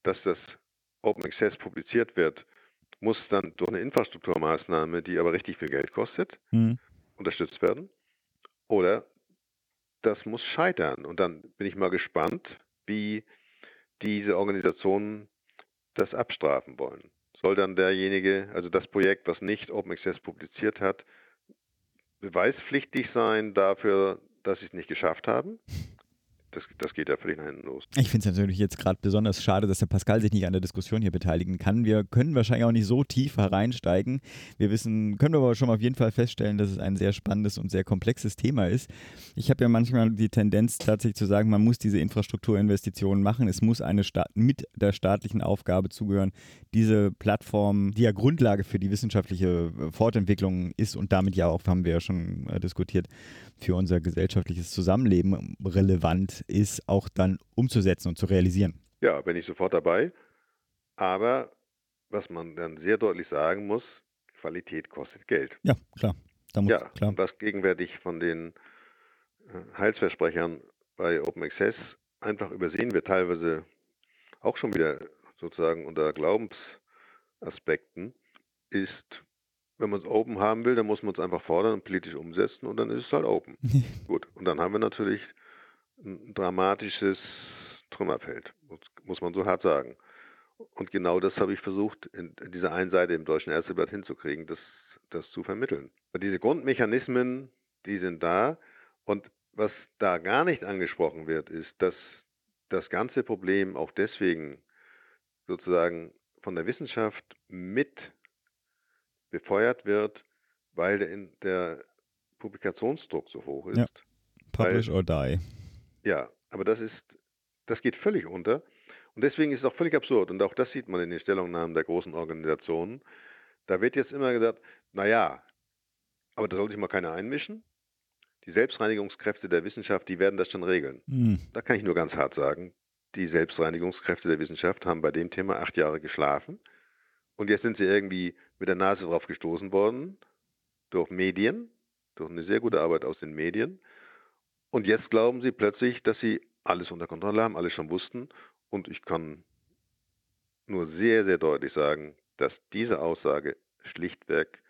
dass das Open Access publiziert wird, muss dann durch eine Infrastrukturmaßnahme, die aber richtig viel Geld kostet, mhm. unterstützt werden. Oder das muss scheitern. Und dann bin ich mal gespannt, wie diese Organisationen das abstrafen wollen. Soll dann derjenige, also das Projekt, was nicht Open Access publiziert hat, beweispflichtig sein dafür, dass sie es nicht geschafft haben? Das, das geht ja völlig nach hinten los. Ich finde es natürlich jetzt gerade besonders schade, dass der Pascal sich nicht an der Diskussion hier beteiligen kann. Wir können wahrscheinlich auch nicht so tief hereinsteigen. Wir wissen, können aber schon auf jeden Fall feststellen, dass es ein sehr spannendes und sehr komplexes Thema ist. Ich habe ja manchmal die Tendenz tatsächlich zu sagen, man muss diese Infrastrukturinvestitionen machen. Es muss eine Staat mit der staatlichen Aufgabe zugehören, diese Plattform, die ja Grundlage für die wissenschaftliche Fortentwicklung ist und damit ja auch, haben wir ja schon äh, diskutiert, für unser gesellschaftliches Zusammenleben relevant ist, auch dann umzusetzen und zu realisieren. Ja, bin ich sofort dabei. Aber was man dann sehr deutlich sagen muss, Qualität kostet Geld. Ja, klar. Muss, ja, klar. und was gegenwärtig von den äh, Heilsversprechern bei Open Access einfach übersehen wird, teilweise auch schon wieder sozusagen unter Glaubensaspekten, ist wenn man es open haben will, dann muss man es einfach fordern und politisch umsetzen und dann ist es halt open. Gut. Und dann haben wir natürlich ein dramatisches Trümmerfeld, muss man so hart sagen. Und genau das habe ich versucht, in, dieser einen Seite im Deutschen Ärzteblatt hinzukriegen, das, das zu vermitteln. Und diese Grundmechanismen, die sind da. Und was da gar nicht angesprochen wird, ist, dass das ganze Problem auch deswegen sozusagen von der Wissenschaft mit befeuert wird, weil der, der Publikationsdruck so hoch ist. Ja. Publish or die. Ja, aber das ist, das geht völlig unter. Und deswegen ist es auch völlig absurd. Und auch das sieht man in den Stellungnahmen der großen Organisationen. Da wird jetzt immer gesagt, naja, aber da soll sich mal keiner einmischen. Die Selbstreinigungskräfte der Wissenschaft, die werden das schon regeln. Mhm. Da kann ich nur ganz hart sagen, die Selbstreinigungskräfte der Wissenschaft haben bei dem Thema acht Jahre geschlafen. Und jetzt sind sie irgendwie mit der Nase drauf gestoßen worden durch Medien, durch eine sehr gute Arbeit aus den Medien. Und jetzt glauben sie plötzlich, dass sie alles unter Kontrolle haben, alles schon wussten. Und ich kann nur sehr, sehr deutlich sagen, dass diese Aussage schlichtweg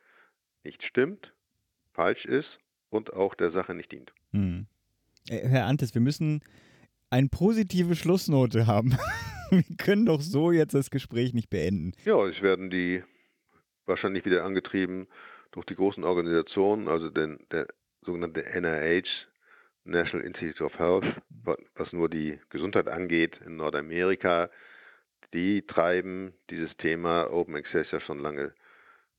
nicht stimmt, falsch ist und auch der Sache nicht dient. Hm. Äh, Herr Antes, wir müssen eine positive Schlussnote haben. wir können doch so jetzt das Gespräch nicht beenden. Ja, es werden die wahrscheinlich wieder angetrieben durch die großen Organisationen, also den, der sogenannte NIH, National Institute of Health, was nur die Gesundheit angeht in Nordamerika, die treiben dieses Thema Open Access ja schon lange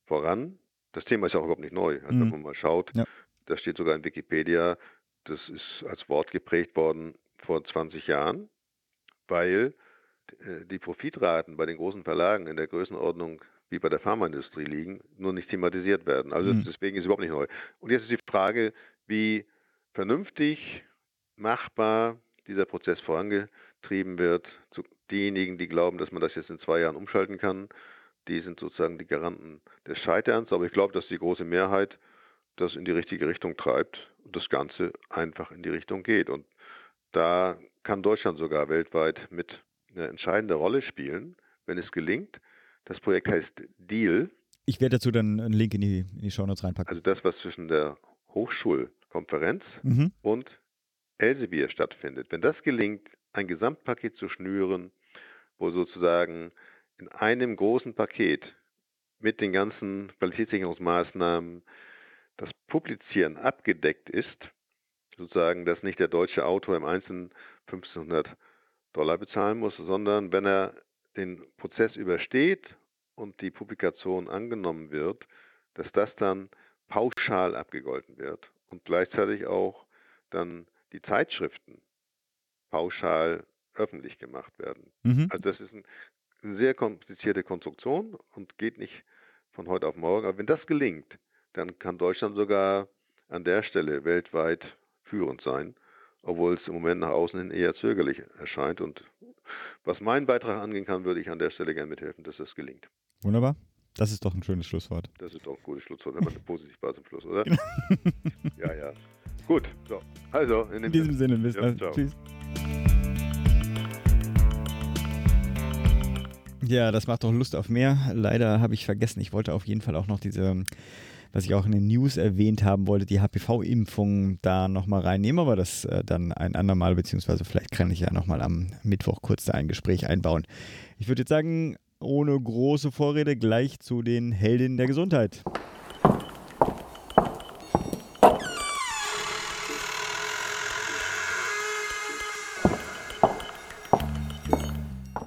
voran. Das Thema ist ja auch überhaupt nicht neu. Also mhm. wenn man mal schaut, ja. das steht sogar in Wikipedia, das ist als Wort geprägt worden vor 20 Jahren, weil äh, die Profitraten bei den großen Verlagen in der Größenordnung wie bei der Pharmaindustrie liegen, nur nicht thematisiert werden. Also mhm. deswegen ist es überhaupt nicht neu. Und jetzt ist die Frage, wie vernünftig, machbar dieser Prozess vorangetrieben wird. Zu diejenigen, die glauben, dass man das jetzt in zwei Jahren umschalten kann, die sind sozusagen die Garanten des Scheiterns. Aber ich glaube, dass die große Mehrheit das in die richtige Richtung treibt und das Ganze einfach in die Richtung geht. Und da kann Deutschland sogar weltweit mit eine entscheidende Rolle spielen, wenn es gelingt. Das Projekt heißt Deal. Ich werde dazu dann einen Link in die, in die Shownotes reinpacken. Also das, was zwischen der Hochschulkonferenz mhm. und Elsevier stattfindet. Wenn das gelingt, ein Gesamtpaket zu schnüren, wo sozusagen in einem großen Paket mit den ganzen Qualitätssicherungsmaßnahmen das Publizieren abgedeckt ist, sozusagen, dass nicht der deutsche Autor im Einzelnen 1500 Dollar bezahlen muss, sondern wenn er den Prozess übersteht und die Publikation angenommen wird, dass das dann pauschal abgegolten wird und gleichzeitig auch dann die Zeitschriften pauschal öffentlich gemacht werden. Mhm. Also das ist ein, eine sehr komplizierte Konstruktion und geht nicht von heute auf morgen. Aber wenn das gelingt, dann kann Deutschland sogar an der Stelle weltweit führend sein, obwohl es im Moment nach außen hin eher zögerlich erscheint. Und was meinen Beitrag angehen kann, würde ich an der Stelle gerne mithelfen, dass das gelingt. Wunderbar. Das ist doch ein schönes Schlusswort. Das ist doch ein gutes Schlusswort, aber eine positiv war zum Schluss, oder? ja, ja. Gut, so. Also, in, in diesem Sinne, bis dann. Tschüss. Ja, das macht doch Lust auf mehr. Leider habe ich vergessen, ich wollte auf jeden Fall auch noch diese, was ich auch in den News erwähnt haben wollte, die HPV-Impfung da nochmal reinnehmen, aber das äh, dann ein andermal, beziehungsweise vielleicht kann ich ja nochmal am Mittwoch kurz da ein Gespräch einbauen. Ich würde jetzt sagen, ohne große Vorrede gleich zu den Heldinnen der Gesundheit.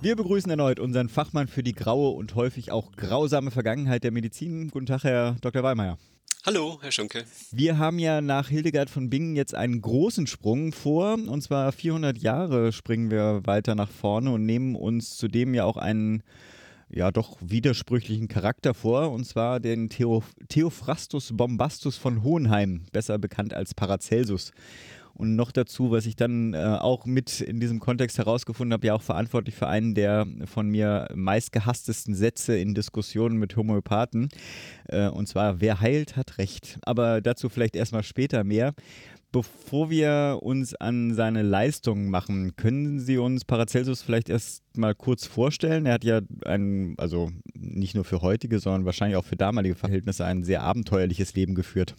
Wir begrüßen erneut unseren Fachmann für die graue und häufig auch grausame Vergangenheit der Medizin. Guten Tag, Herr Dr. Weimeier. Hallo, Herr Schunke. Wir haben ja nach Hildegard von Bingen jetzt einen großen Sprung vor. Und zwar 400 Jahre springen wir weiter nach vorne und nehmen uns zudem ja auch einen ja doch widersprüchlichen Charakter vor, und zwar den Theo Theophrastus Bombastus von Hohenheim, besser bekannt als Paracelsus. Und noch dazu, was ich dann äh, auch mit in diesem Kontext herausgefunden habe, ja auch verantwortlich für einen der von mir meistgehasstesten Sätze in Diskussionen mit Homöopathen. Äh, und zwar, wer heilt, hat Recht. Aber dazu vielleicht erstmal später mehr. Bevor wir uns an seine Leistungen machen, können Sie uns Paracelsus vielleicht erst mal kurz vorstellen? Er hat ja ein, also nicht nur für heutige, sondern wahrscheinlich auch für damalige Verhältnisse ein sehr abenteuerliches Leben geführt.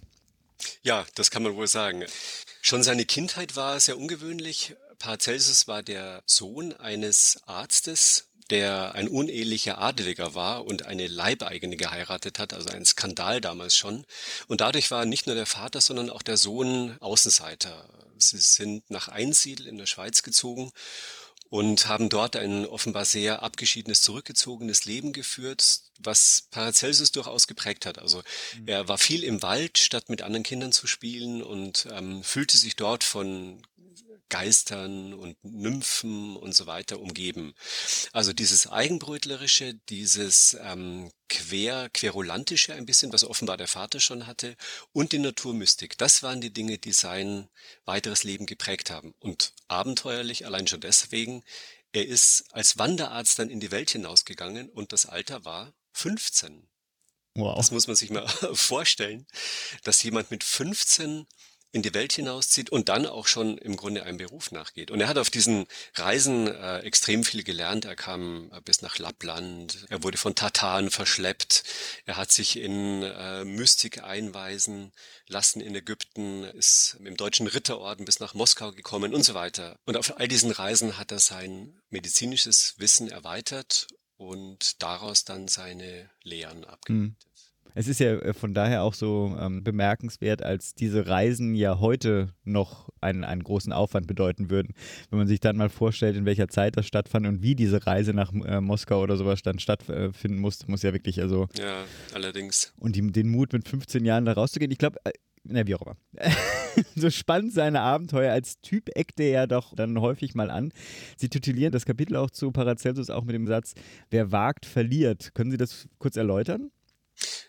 Ja, das kann man wohl sagen. Schon seine Kindheit war sehr ungewöhnlich. Paracelsus war der Sohn eines Arztes, der ein unehelicher Adeliger war und eine Leibeigene geheiratet hat, also ein Skandal damals schon. Und dadurch war nicht nur der Vater, sondern auch der Sohn Außenseiter. Sie sind nach Einsiedel in der Schweiz gezogen und haben dort ein offenbar sehr abgeschiedenes, zurückgezogenes Leben geführt, was Paracelsus durchaus geprägt hat. Also mhm. er war viel im Wald, statt mit anderen Kindern zu spielen und ähm, fühlte sich dort von Geistern und Nymphen und so weiter umgeben. Also dieses Eigenbrötlerische, dieses ähm, Quer, Querulantische ein bisschen, was offenbar der Vater schon hatte, und die Naturmystik, das waren die Dinge, die sein weiteres Leben geprägt haben. Und abenteuerlich, allein schon deswegen, er ist als Wanderarzt dann in die Welt hinausgegangen und das Alter war 15. Wow. Das muss man sich mal vorstellen, dass jemand mit 15 in die Welt hinauszieht und dann auch schon im Grunde einem Beruf nachgeht. Und er hat auf diesen Reisen äh, extrem viel gelernt. Er kam äh, bis nach Lappland, er wurde von Tataren verschleppt, er hat sich in äh, Mystik einweisen lassen in Ägypten, ist im deutschen Ritterorden bis nach Moskau gekommen und so weiter. Und auf all diesen Reisen hat er sein medizinisches Wissen erweitert und daraus dann seine Lehren abgeleitet. Mhm. Es ist ja äh, von daher auch so ähm, bemerkenswert, als diese Reisen ja heute noch einen, einen großen Aufwand bedeuten würden. Wenn man sich dann mal vorstellt, in welcher Zeit das stattfand und wie diese Reise nach äh, Moskau oder sowas dann stattfinden musste, muss ja wirklich also. Ja, allerdings. Und die, den Mut mit 15 Jahren da rauszugehen, ich glaube, äh, na, wie auch immer. so spannend seine Abenteuer als Typ eckte er doch dann häufig mal an. Sie titulieren das Kapitel auch zu Paracelsus auch mit dem Satz, wer wagt, verliert. Können Sie das kurz erläutern?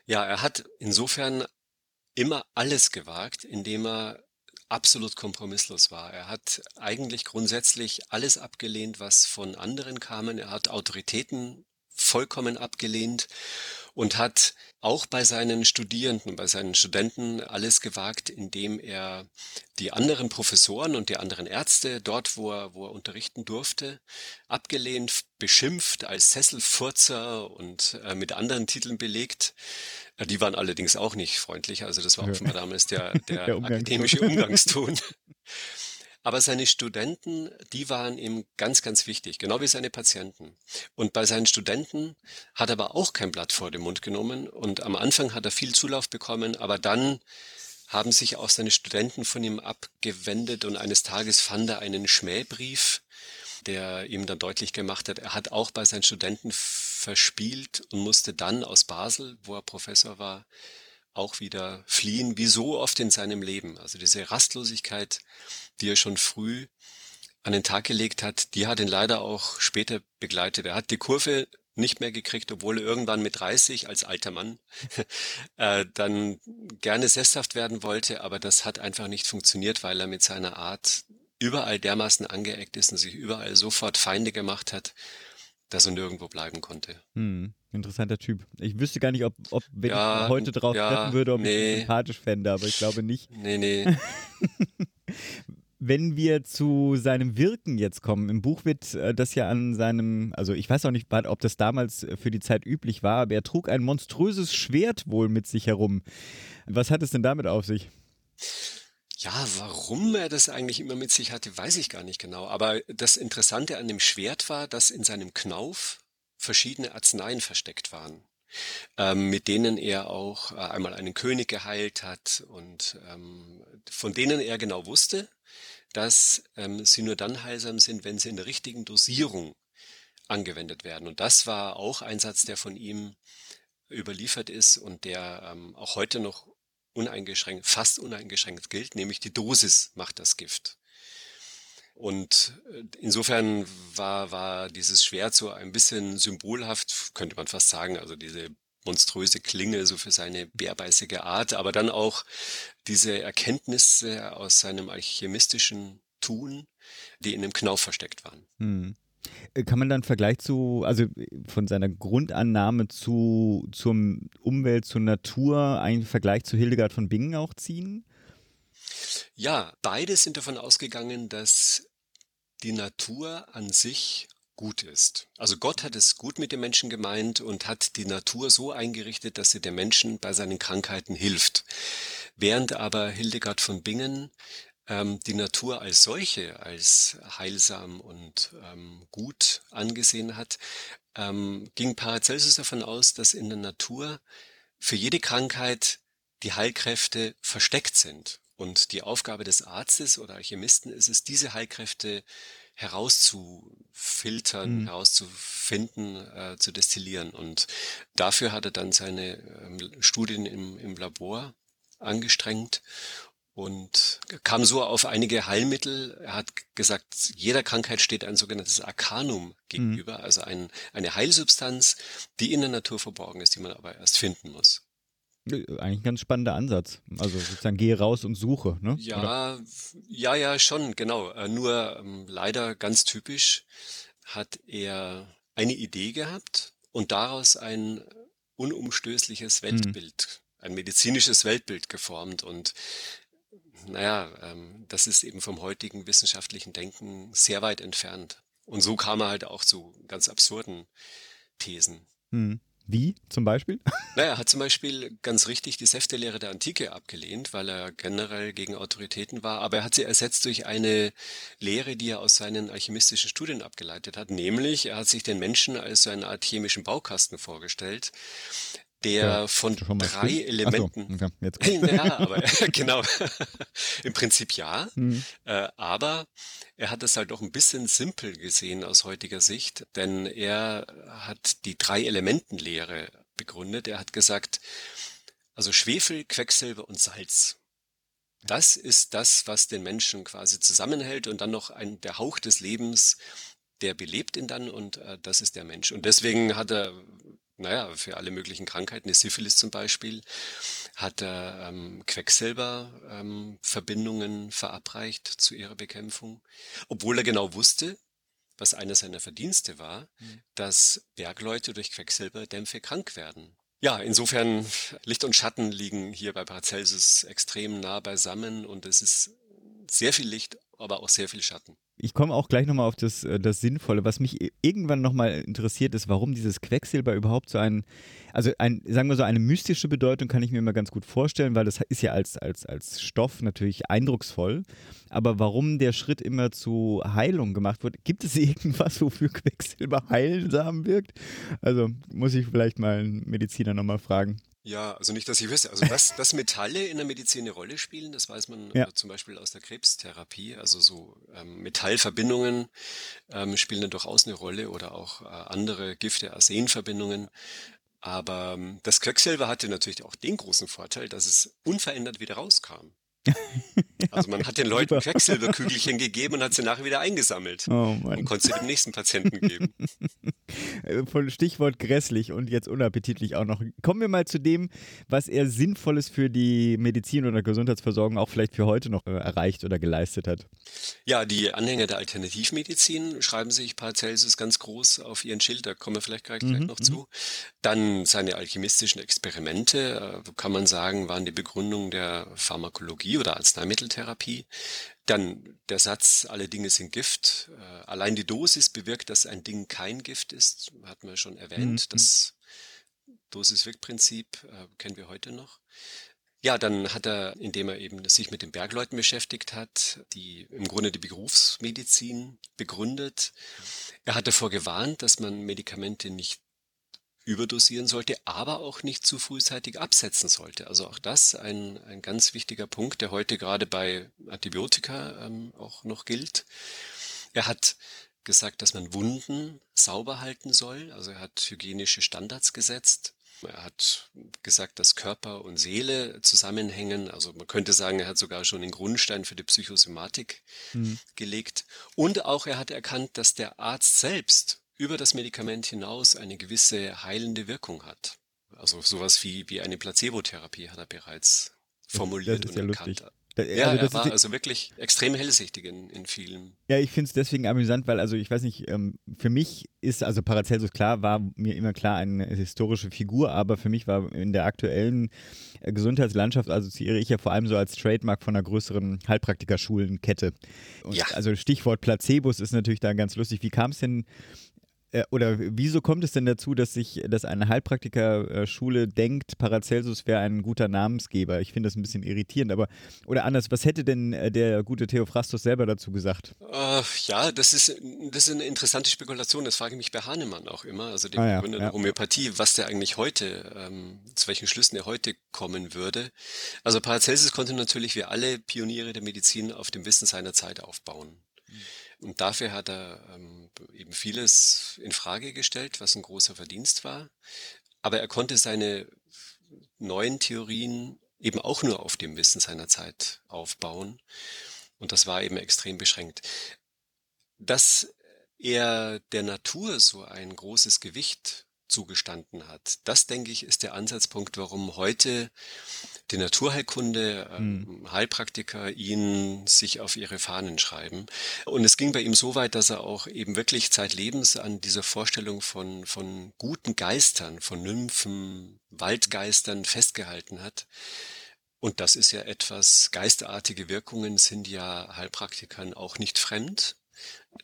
Ja, er hat insofern immer alles gewagt, indem er absolut kompromisslos war. Er hat eigentlich grundsätzlich alles abgelehnt, was von anderen kamen. Er hat Autoritäten vollkommen abgelehnt und hat auch bei seinen Studierenden, bei seinen Studenten alles gewagt, indem er die anderen Professoren und die anderen Ärzte dort, wo er, wo er unterrichten durfte, abgelehnt, beschimpft als Sesselfurzer und äh, mit anderen Titeln belegt. Äh, die waren allerdings auch nicht freundlich, also das war offenbar damals der, der, der akademische Umgangston. Aber seine Studenten, die waren ihm ganz, ganz wichtig, genau wie seine Patienten. Und bei seinen Studenten hat er aber auch kein Blatt vor den Mund genommen. Und am Anfang hat er viel Zulauf bekommen, aber dann haben sich auch seine Studenten von ihm abgewendet und eines Tages fand er einen Schmähbrief, der ihm dann deutlich gemacht hat, er hat auch bei seinen Studenten verspielt und musste dann aus Basel, wo er Professor war, auch wieder fliehen, wie so oft in seinem Leben. Also diese Rastlosigkeit, die er schon früh an den Tag gelegt hat, die hat ihn leider auch später begleitet. Er hat die Kurve nicht mehr gekriegt, obwohl er irgendwann mit 30 als alter Mann äh, dann gerne sesshaft werden wollte, aber das hat einfach nicht funktioniert, weil er mit seiner Art überall dermaßen angeeckt ist und sich überall sofort Feinde gemacht hat, dass er nirgendwo bleiben konnte. Hm, interessanter Typ. Ich wüsste gar nicht, ob, ob wenn ja, ich heute drauf ja, treffen würde, ob nee. ich ihn sympathisch fände, aber ich glaube nicht. Nee, nee. wenn wir zu seinem Wirken jetzt kommen, im Buch wird äh, das ja an seinem, also ich weiß auch nicht, ob das damals für die Zeit üblich war, aber er trug ein monströses Schwert wohl mit sich herum. Was hat es denn damit auf sich? Ja, warum er das eigentlich immer mit sich hatte, weiß ich gar nicht genau. Aber das Interessante an dem Schwert war, dass in seinem Knauf verschiedene Arzneien versteckt waren, ähm, mit denen er auch äh, einmal einen König geheilt hat und ähm, von denen er genau wusste, dass ähm, sie nur dann heilsam sind, wenn sie in der richtigen Dosierung angewendet werden. Und das war auch ein Satz, der von ihm überliefert ist und der ähm, auch heute noch uneingeschränkt, fast uneingeschränkt gilt, nämlich die Dosis macht das Gift. Und äh, insofern war, war dieses Schwert so ein bisschen symbolhaft, könnte man fast sagen, also diese monströse Klinge, so für seine bärbeißige Art, aber dann auch diese Erkenntnisse aus seinem alchemistischen Tun, die in dem Knauf versteckt waren. Hm. Äh, kann man dann Vergleich zu, also äh, von seiner Grundannahme zu, zur Umwelt, zur Natur, einen Vergleich zu Hildegard von Bingen auch ziehen? Ja, beide sind davon ausgegangen, dass die Natur an sich gut ist. Also Gott hat es gut mit dem Menschen gemeint und hat die Natur so eingerichtet, dass sie dem Menschen bei seinen Krankheiten hilft. Während aber Hildegard von Bingen ähm, die Natur als solche, als heilsam und ähm, gut angesehen hat, ähm, ging Paracelsus davon aus, dass in der Natur für jede Krankheit die Heilkräfte versteckt sind. Und die Aufgabe des Arztes oder Alchemisten ist es, diese Heilkräfte herauszufiltern, mhm. herauszufinden, äh, zu destillieren. Und dafür hat er dann seine ähm, Studien im, im Labor angestrengt und kam so auf einige Heilmittel. Er hat gesagt, jeder Krankheit steht ein sogenanntes Arcanum gegenüber, mhm. also ein, eine Heilsubstanz, die in der Natur verborgen ist, die man aber erst finden muss. Eigentlich ein ganz spannender Ansatz. Also sozusagen gehe raus und suche, ne? Ja, Oder? ja, ja, schon, genau. Äh, nur ähm, leider ganz typisch hat er eine Idee gehabt und daraus ein unumstößliches mhm. Weltbild, mhm. ein medizinisches Weltbild geformt und naja, ähm, das ist eben vom heutigen wissenschaftlichen Denken sehr weit entfernt. Und so kam er halt auch zu ganz absurden Thesen. Hm. Wie zum Beispiel? Naja, er hat zum Beispiel ganz richtig die Säftelehre der Antike abgelehnt, weil er generell gegen Autoritäten war, aber er hat sie ersetzt durch eine Lehre, die er aus seinen alchemistischen Studien abgeleitet hat, nämlich er hat sich den Menschen als so eine Art chemischen Baukasten vorgestellt, der ja, von drei. Elementen. So, okay, ja, aber genau. Im Prinzip ja. Mhm. Äh, aber er hat es halt auch ein bisschen simpel gesehen aus heutiger Sicht, denn er hat die drei Elementenlehre begründet. Er hat gesagt, also Schwefel, Quecksilber und Salz. Das ist das, was den Menschen quasi zusammenhält und dann noch ein, der Hauch des Lebens, der belebt ihn dann und äh, das ist der Mensch. Und deswegen hat er naja, für alle möglichen Krankheiten, die Syphilis zum Beispiel, hat er ähm, Quecksilberverbindungen ähm, verabreicht zu ihrer Bekämpfung, obwohl er genau wusste, was einer seiner Verdienste war, mhm. dass Bergleute durch Quecksilberdämpfe krank werden. Ja, insofern Licht und Schatten liegen hier bei Paracelsus extrem nah beisammen und es ist sehr viel Licht, aber auch sehr viel Schatten. Ich komme auch gleich nochmal auf das, äh, das Sinnvolle. Was mich irgendwann nochmal interessiert, ist, warum dieses Quecksilber überhaupt so ein, also ein, sagen wir so, eine mystische Bedeutung kann ich mir immer ganz gut vorstellen, weil das ist ja als, als, als Stoff natürlich eindrucksvoll. Aber warum der Schritt immer zu Heilung gemacht wird, gibt es irgendwas, wofür Quecksilber heilsam wirkt? Also muss ich vielleicht mal einen Mediziner nochmal fragen. Ja, also nicht, dass ich wüsste. Also dass, dass Metalle in der Medizin eine Rolle spielen, das weiß man ja. äh, zum Beispiel aus der Krebstherapie. Also so ähm, Metallverbindungen ähm, spielen dann durchaus eine Rolle oder auch äh, andere Gifte, Arsenverbindungen. Aber ähm, das Quecksilber hatte natürlich auch den großen Vorteil, dass es unverändert wieder rauskam. Also man hat den Leuten Quecksilberkügelchen gegeben und hat sie nachher wieder eingesammelt oh und konnte sie dem nächsten Patienten geben. Von Stichwort grässlich und jetzt unappetitlich auch noch. Kommen wir mal zu dem, was er Sinnvolles für die Medizin oder Gesundheitsversorgung auch vielleicht für heute noch äh, erreicht oder geleistet hat. Ja, die Anhänger der Alternativmedizin schreiben sich Paracelsus ganz groß auf ihren Schild, da kommen wir vielleicht gleich, gleich mhm, noch zu. Mhm. Dann seine alchemistischen Experimente, äh, kann man sagen, waren die Begründung der Pharmakologie oder Arzneimitteltherapie. Dann der Satz, alle Dinge sind Gift. Äh, allein die Dosis bewirkt, dass ein Ding kein Gift ist, hatten wir schon erwähnt. Mhm. Das Dosis-Wirk-Prinzip äh, kennen wir heute noch. Ja, dann hat er, indem er eben sich mit den Bergleuten beschäftigt hat, die im Grunde die Berufsmedizin begründet. Er hat davor gewarnt, dass man Medikamente nicht überdosieren sollte, aber auch nicht zu frühzeitig absetzen sollte. Also auch das ein, ein ganz wichtiger Punkt, der heute gerade bei Antibiotika ähm, auch noch gilt. Er hat gesagt, dass man Wunden sauber halten soll. Also er hat hygienische Standards gesetzt. Er hat gesagt, dass Körper und Seele zusammenhängen. Also man könnte sagen, er hat sogar schon den Grundstein für die Psychosomatik mhm. gelegt. Und auch er hat erkannt, dass der Arzt selbst über das Medikament hinaus eine gewisse heilende Wirkung hat. Also sowas wie, wie eine Placebotherapie hat er bereits formuliert und ja erkannt. Lustig. Da, ja, also er war also wirklich extrem hellsichtig in, in vielen. Ja, ich finde es deswegen amüsant, weil, also ich weiß nicht, ähm, für mich ist, also Paracelsus klar, war mir immer klar eine historische Figur, aber für mich war in der aktuellen äh, Gesundheitslandschaft assoziiere ich ja vor allem so als Trademark von einer größeren Heilpraktikerschulenkette. Und ja. Also Stichwort Placebos ist natürlich da ganz lustig. Wie kam es denn oder wieso kommt es denn dazu, dass sich, dass eine Heilpraktikerschule denkt, Paracelsus wäre ein guter Namensgeber? Ich finde das ein bisschen irritierend, aber oder anders, was hätte denn äh, der gute Theophrastus selber dazu gesagt? Uh, ja, das ist, das ist eine interessante Spekulation. Das frage ich mich bei Hahnemann auch immer, also dem ah, ja, Begründer ja. der Homöopathie, was der eigentlich heute, ähm, zu welchen Schlüssen er heute kommen würde. Also Paracelsus konnte natürlich wie alle Pioniere der Medizin auf dem Wissen seiner Zeit aufbauen. Mhm. Und dafür hat er ähm, eben vieles in Frage gestellt, was ein großer Verdienst war. Aber er konnte seine neuen Theorien eben auch nur auf dem Wissen seiner Zeit aufbauen. Und das war eben extrem beschränkt. Dass er der Natur so ein großes Gewicht zugestanden hat. Das, denke ich, ist der Ansatzpunkt, warum heute die Naturheilkunde, ähm, hm. Heilpraktiker ihn sich auf ihre Fahnen schreiben. Und es ging bei ihm so weit, dass er auch eben wirklich zeitlebens an dieser Vorstellung von, von guten Geistern, von Nymphen, Waldgeistern festgehalten hat. Und das ist ja etwas, geisterartige Wirkungen sind ja Heilpraktikern auch nicht fremd.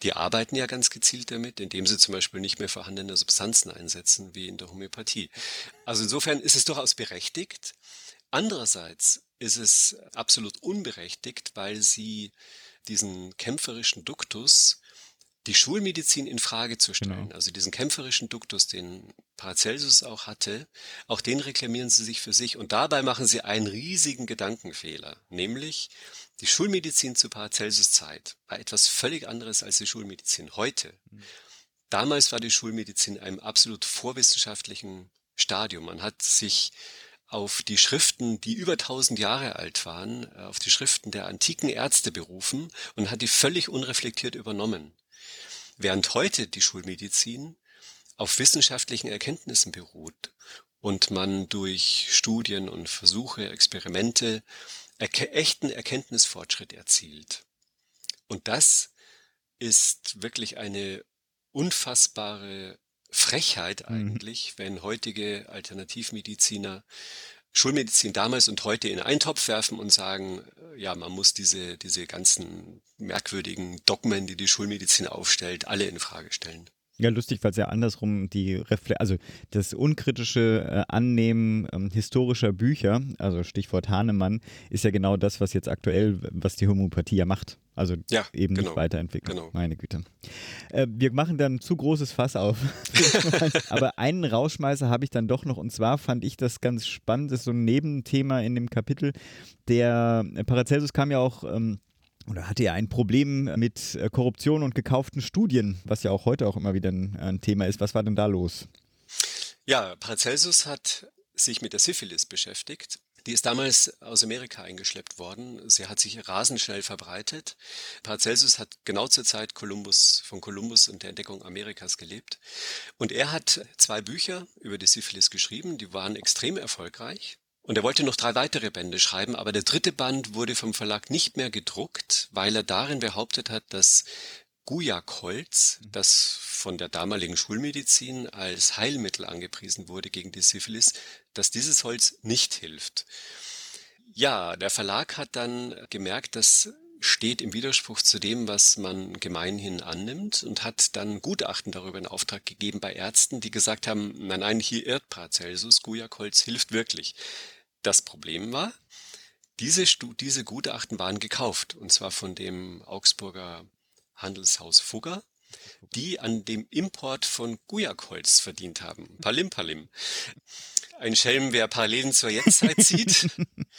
Die arbeiten ja ganz gezielt damit, indem sie zum Beispiel nicht mehr vorhandene Substanzen einsetzen, wie in der Homöopathie. Also insofern ist es durchaus berechtigt. Andererseits ist es absolut unberechtigt, weil sie diesen kämpferischen Duktus die Schulmedizin in Frage zu stellen. Genau. Also diesen kämpferischen Duktus, den Paracelsus auch hatte, auch den reklamieren sie sich für sich und dabei machen sie einen riesigen Gedankenfehler, nämlich die Schulmedizin zu Paracelsus Zeit war etwas völlig anderes als die Schulmedizin heute. Mhm. Damals war die Schulmedizin in einem absolut vorwissenschaftlichen Stadium. Man hat sich auf die Schriften, die über tausend Jahre alt waren, auf die Schriften der antiken Ärzte berufen und hat die völlig unreflektiert übernommen. Während heute die Schulmedizin auf wissenschaftlichen Erkenntnissen beruht und man durch Studien und Versuche, Experimente erke echten Erkenntnisfortschritt erzielt. Und das ist wirklich eine unfassbare Frechheit mhm. eigentlich, mhm. wenn heutige Alternativmediziner Schulmedizin damals und heute in einen Topf werfen und sagen, äh, ja, man muss diese, diese ganzen merkwürdigen Dogmen, die die Schulmedizin aufstellt, alle in Frage stellen. Ja, lustig, weil es ja andersrum die Refle also das unkritische äh, Annehmen ähm, historischer Bücher, also Stichwort Hahnemann, ist ja genau das, was jetzt aktuell, was die Homöopathie ja macht. Also ja, eben genau, nicht weiterentwickeln. Genau. Meine Güte. Äh, wir machen dann zu großes Fass auf. Aber einen Rauschmeißer habe ich dann doch noch und zwar fand ich das ganz spannend, das ist so ein Nebenthema in dem Kapitel. Der Paracelsus kam ja auch ähm, oder hatte er ein Problem mit äh, Korruption und gekauften Studien, was ja auch heute auch immer wieder ein, ein Thema ist. Was war denn da los? Ja, Paracelsus hat sich mit der Syphilis beschäftigt. Die ist damals aus Amerika eingeschleppt worden. Sie hat sich rasend schnell verbreitet. Paracelsus hat genau zur Zeit Kolumbus, von Kolumbus und der Entdeckung Amerikas gelebt. Und er hat zwei Bücher über die Syphilis geschrieben. Die waren extrem erfolgreich. Und er wollte noch drei weitere Bände schreiben, aber der dritte Band wurde vom Verlag nicht mehr gedruckt, weil er darin behauptet hat, dass Gujakholz, das von der damaligen Schulmedizin als Heilmittel angepriesen wurde gegen die Syphilis, dass dieses Holz nicht hilft. Ja, der Verlag hat dann gemerkt, das steht im Widerspruch zu dem, was man gemeinhin annimmt und hat dann Gutachten darüber in Auftrag gegeben bei Ärzten, die gesagt haben, nein, nein, hier irrt Paracelsus, Gujakholz hilft wirklich. Das Problem war, diese, diese Gutachten waren gekauft, und zwar von dem Augsburger Handelshaus Fugger, die an dem Import von Gujakholz verdient haben. Palim Palim. Ein Schelm, wer Parallelen zur Jetztzeit zieht.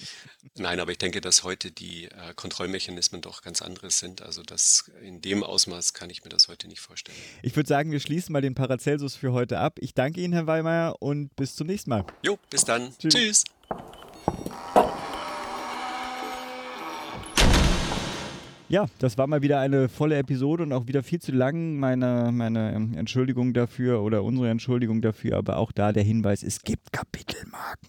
Nein, aber ich denke, dass heute die äh, Kontrollmechanismen doch ganz anderes sind. Also das in dem Ausmaß kann ich mir das heute nicht vorstellen. Ich würde sagen, wir schließen mal den Paracelsus für heute ab. Ich danke Ihnen, Herr Weimeier, und bis zum nächsten Mal. Jo, bis dann. Tschüss. Tschüss. Ja, das war mal wieder eine volle Episode und auch wieder viel zu lang. Meine, meine Entschuldigung dafür oder unsere Entschuldigung dafür, aber auch da der Hinweis, es gibt Kapitelmarken.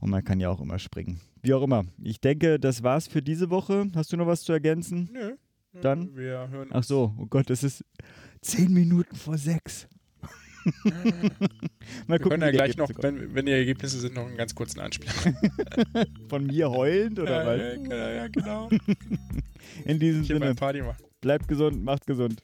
Und man kann ja auch immer springen. Wie auch immer. Ich denke, das war's für diese Woche. Hast du noch was zu ergänzen? Nö. Dann? Wir hören. Ach so, oh Gott, es ist zehn Minuten vor sechs. Mal gucken, wir können ja gleich noch, wenn, wenn, die Ergebnisse sind, noch einen ganz kurzen Anspiel. Von mir heulend oder ja, was? Ja, ja, genau. In diesem Sinne, bleibt gesund, macht gesund.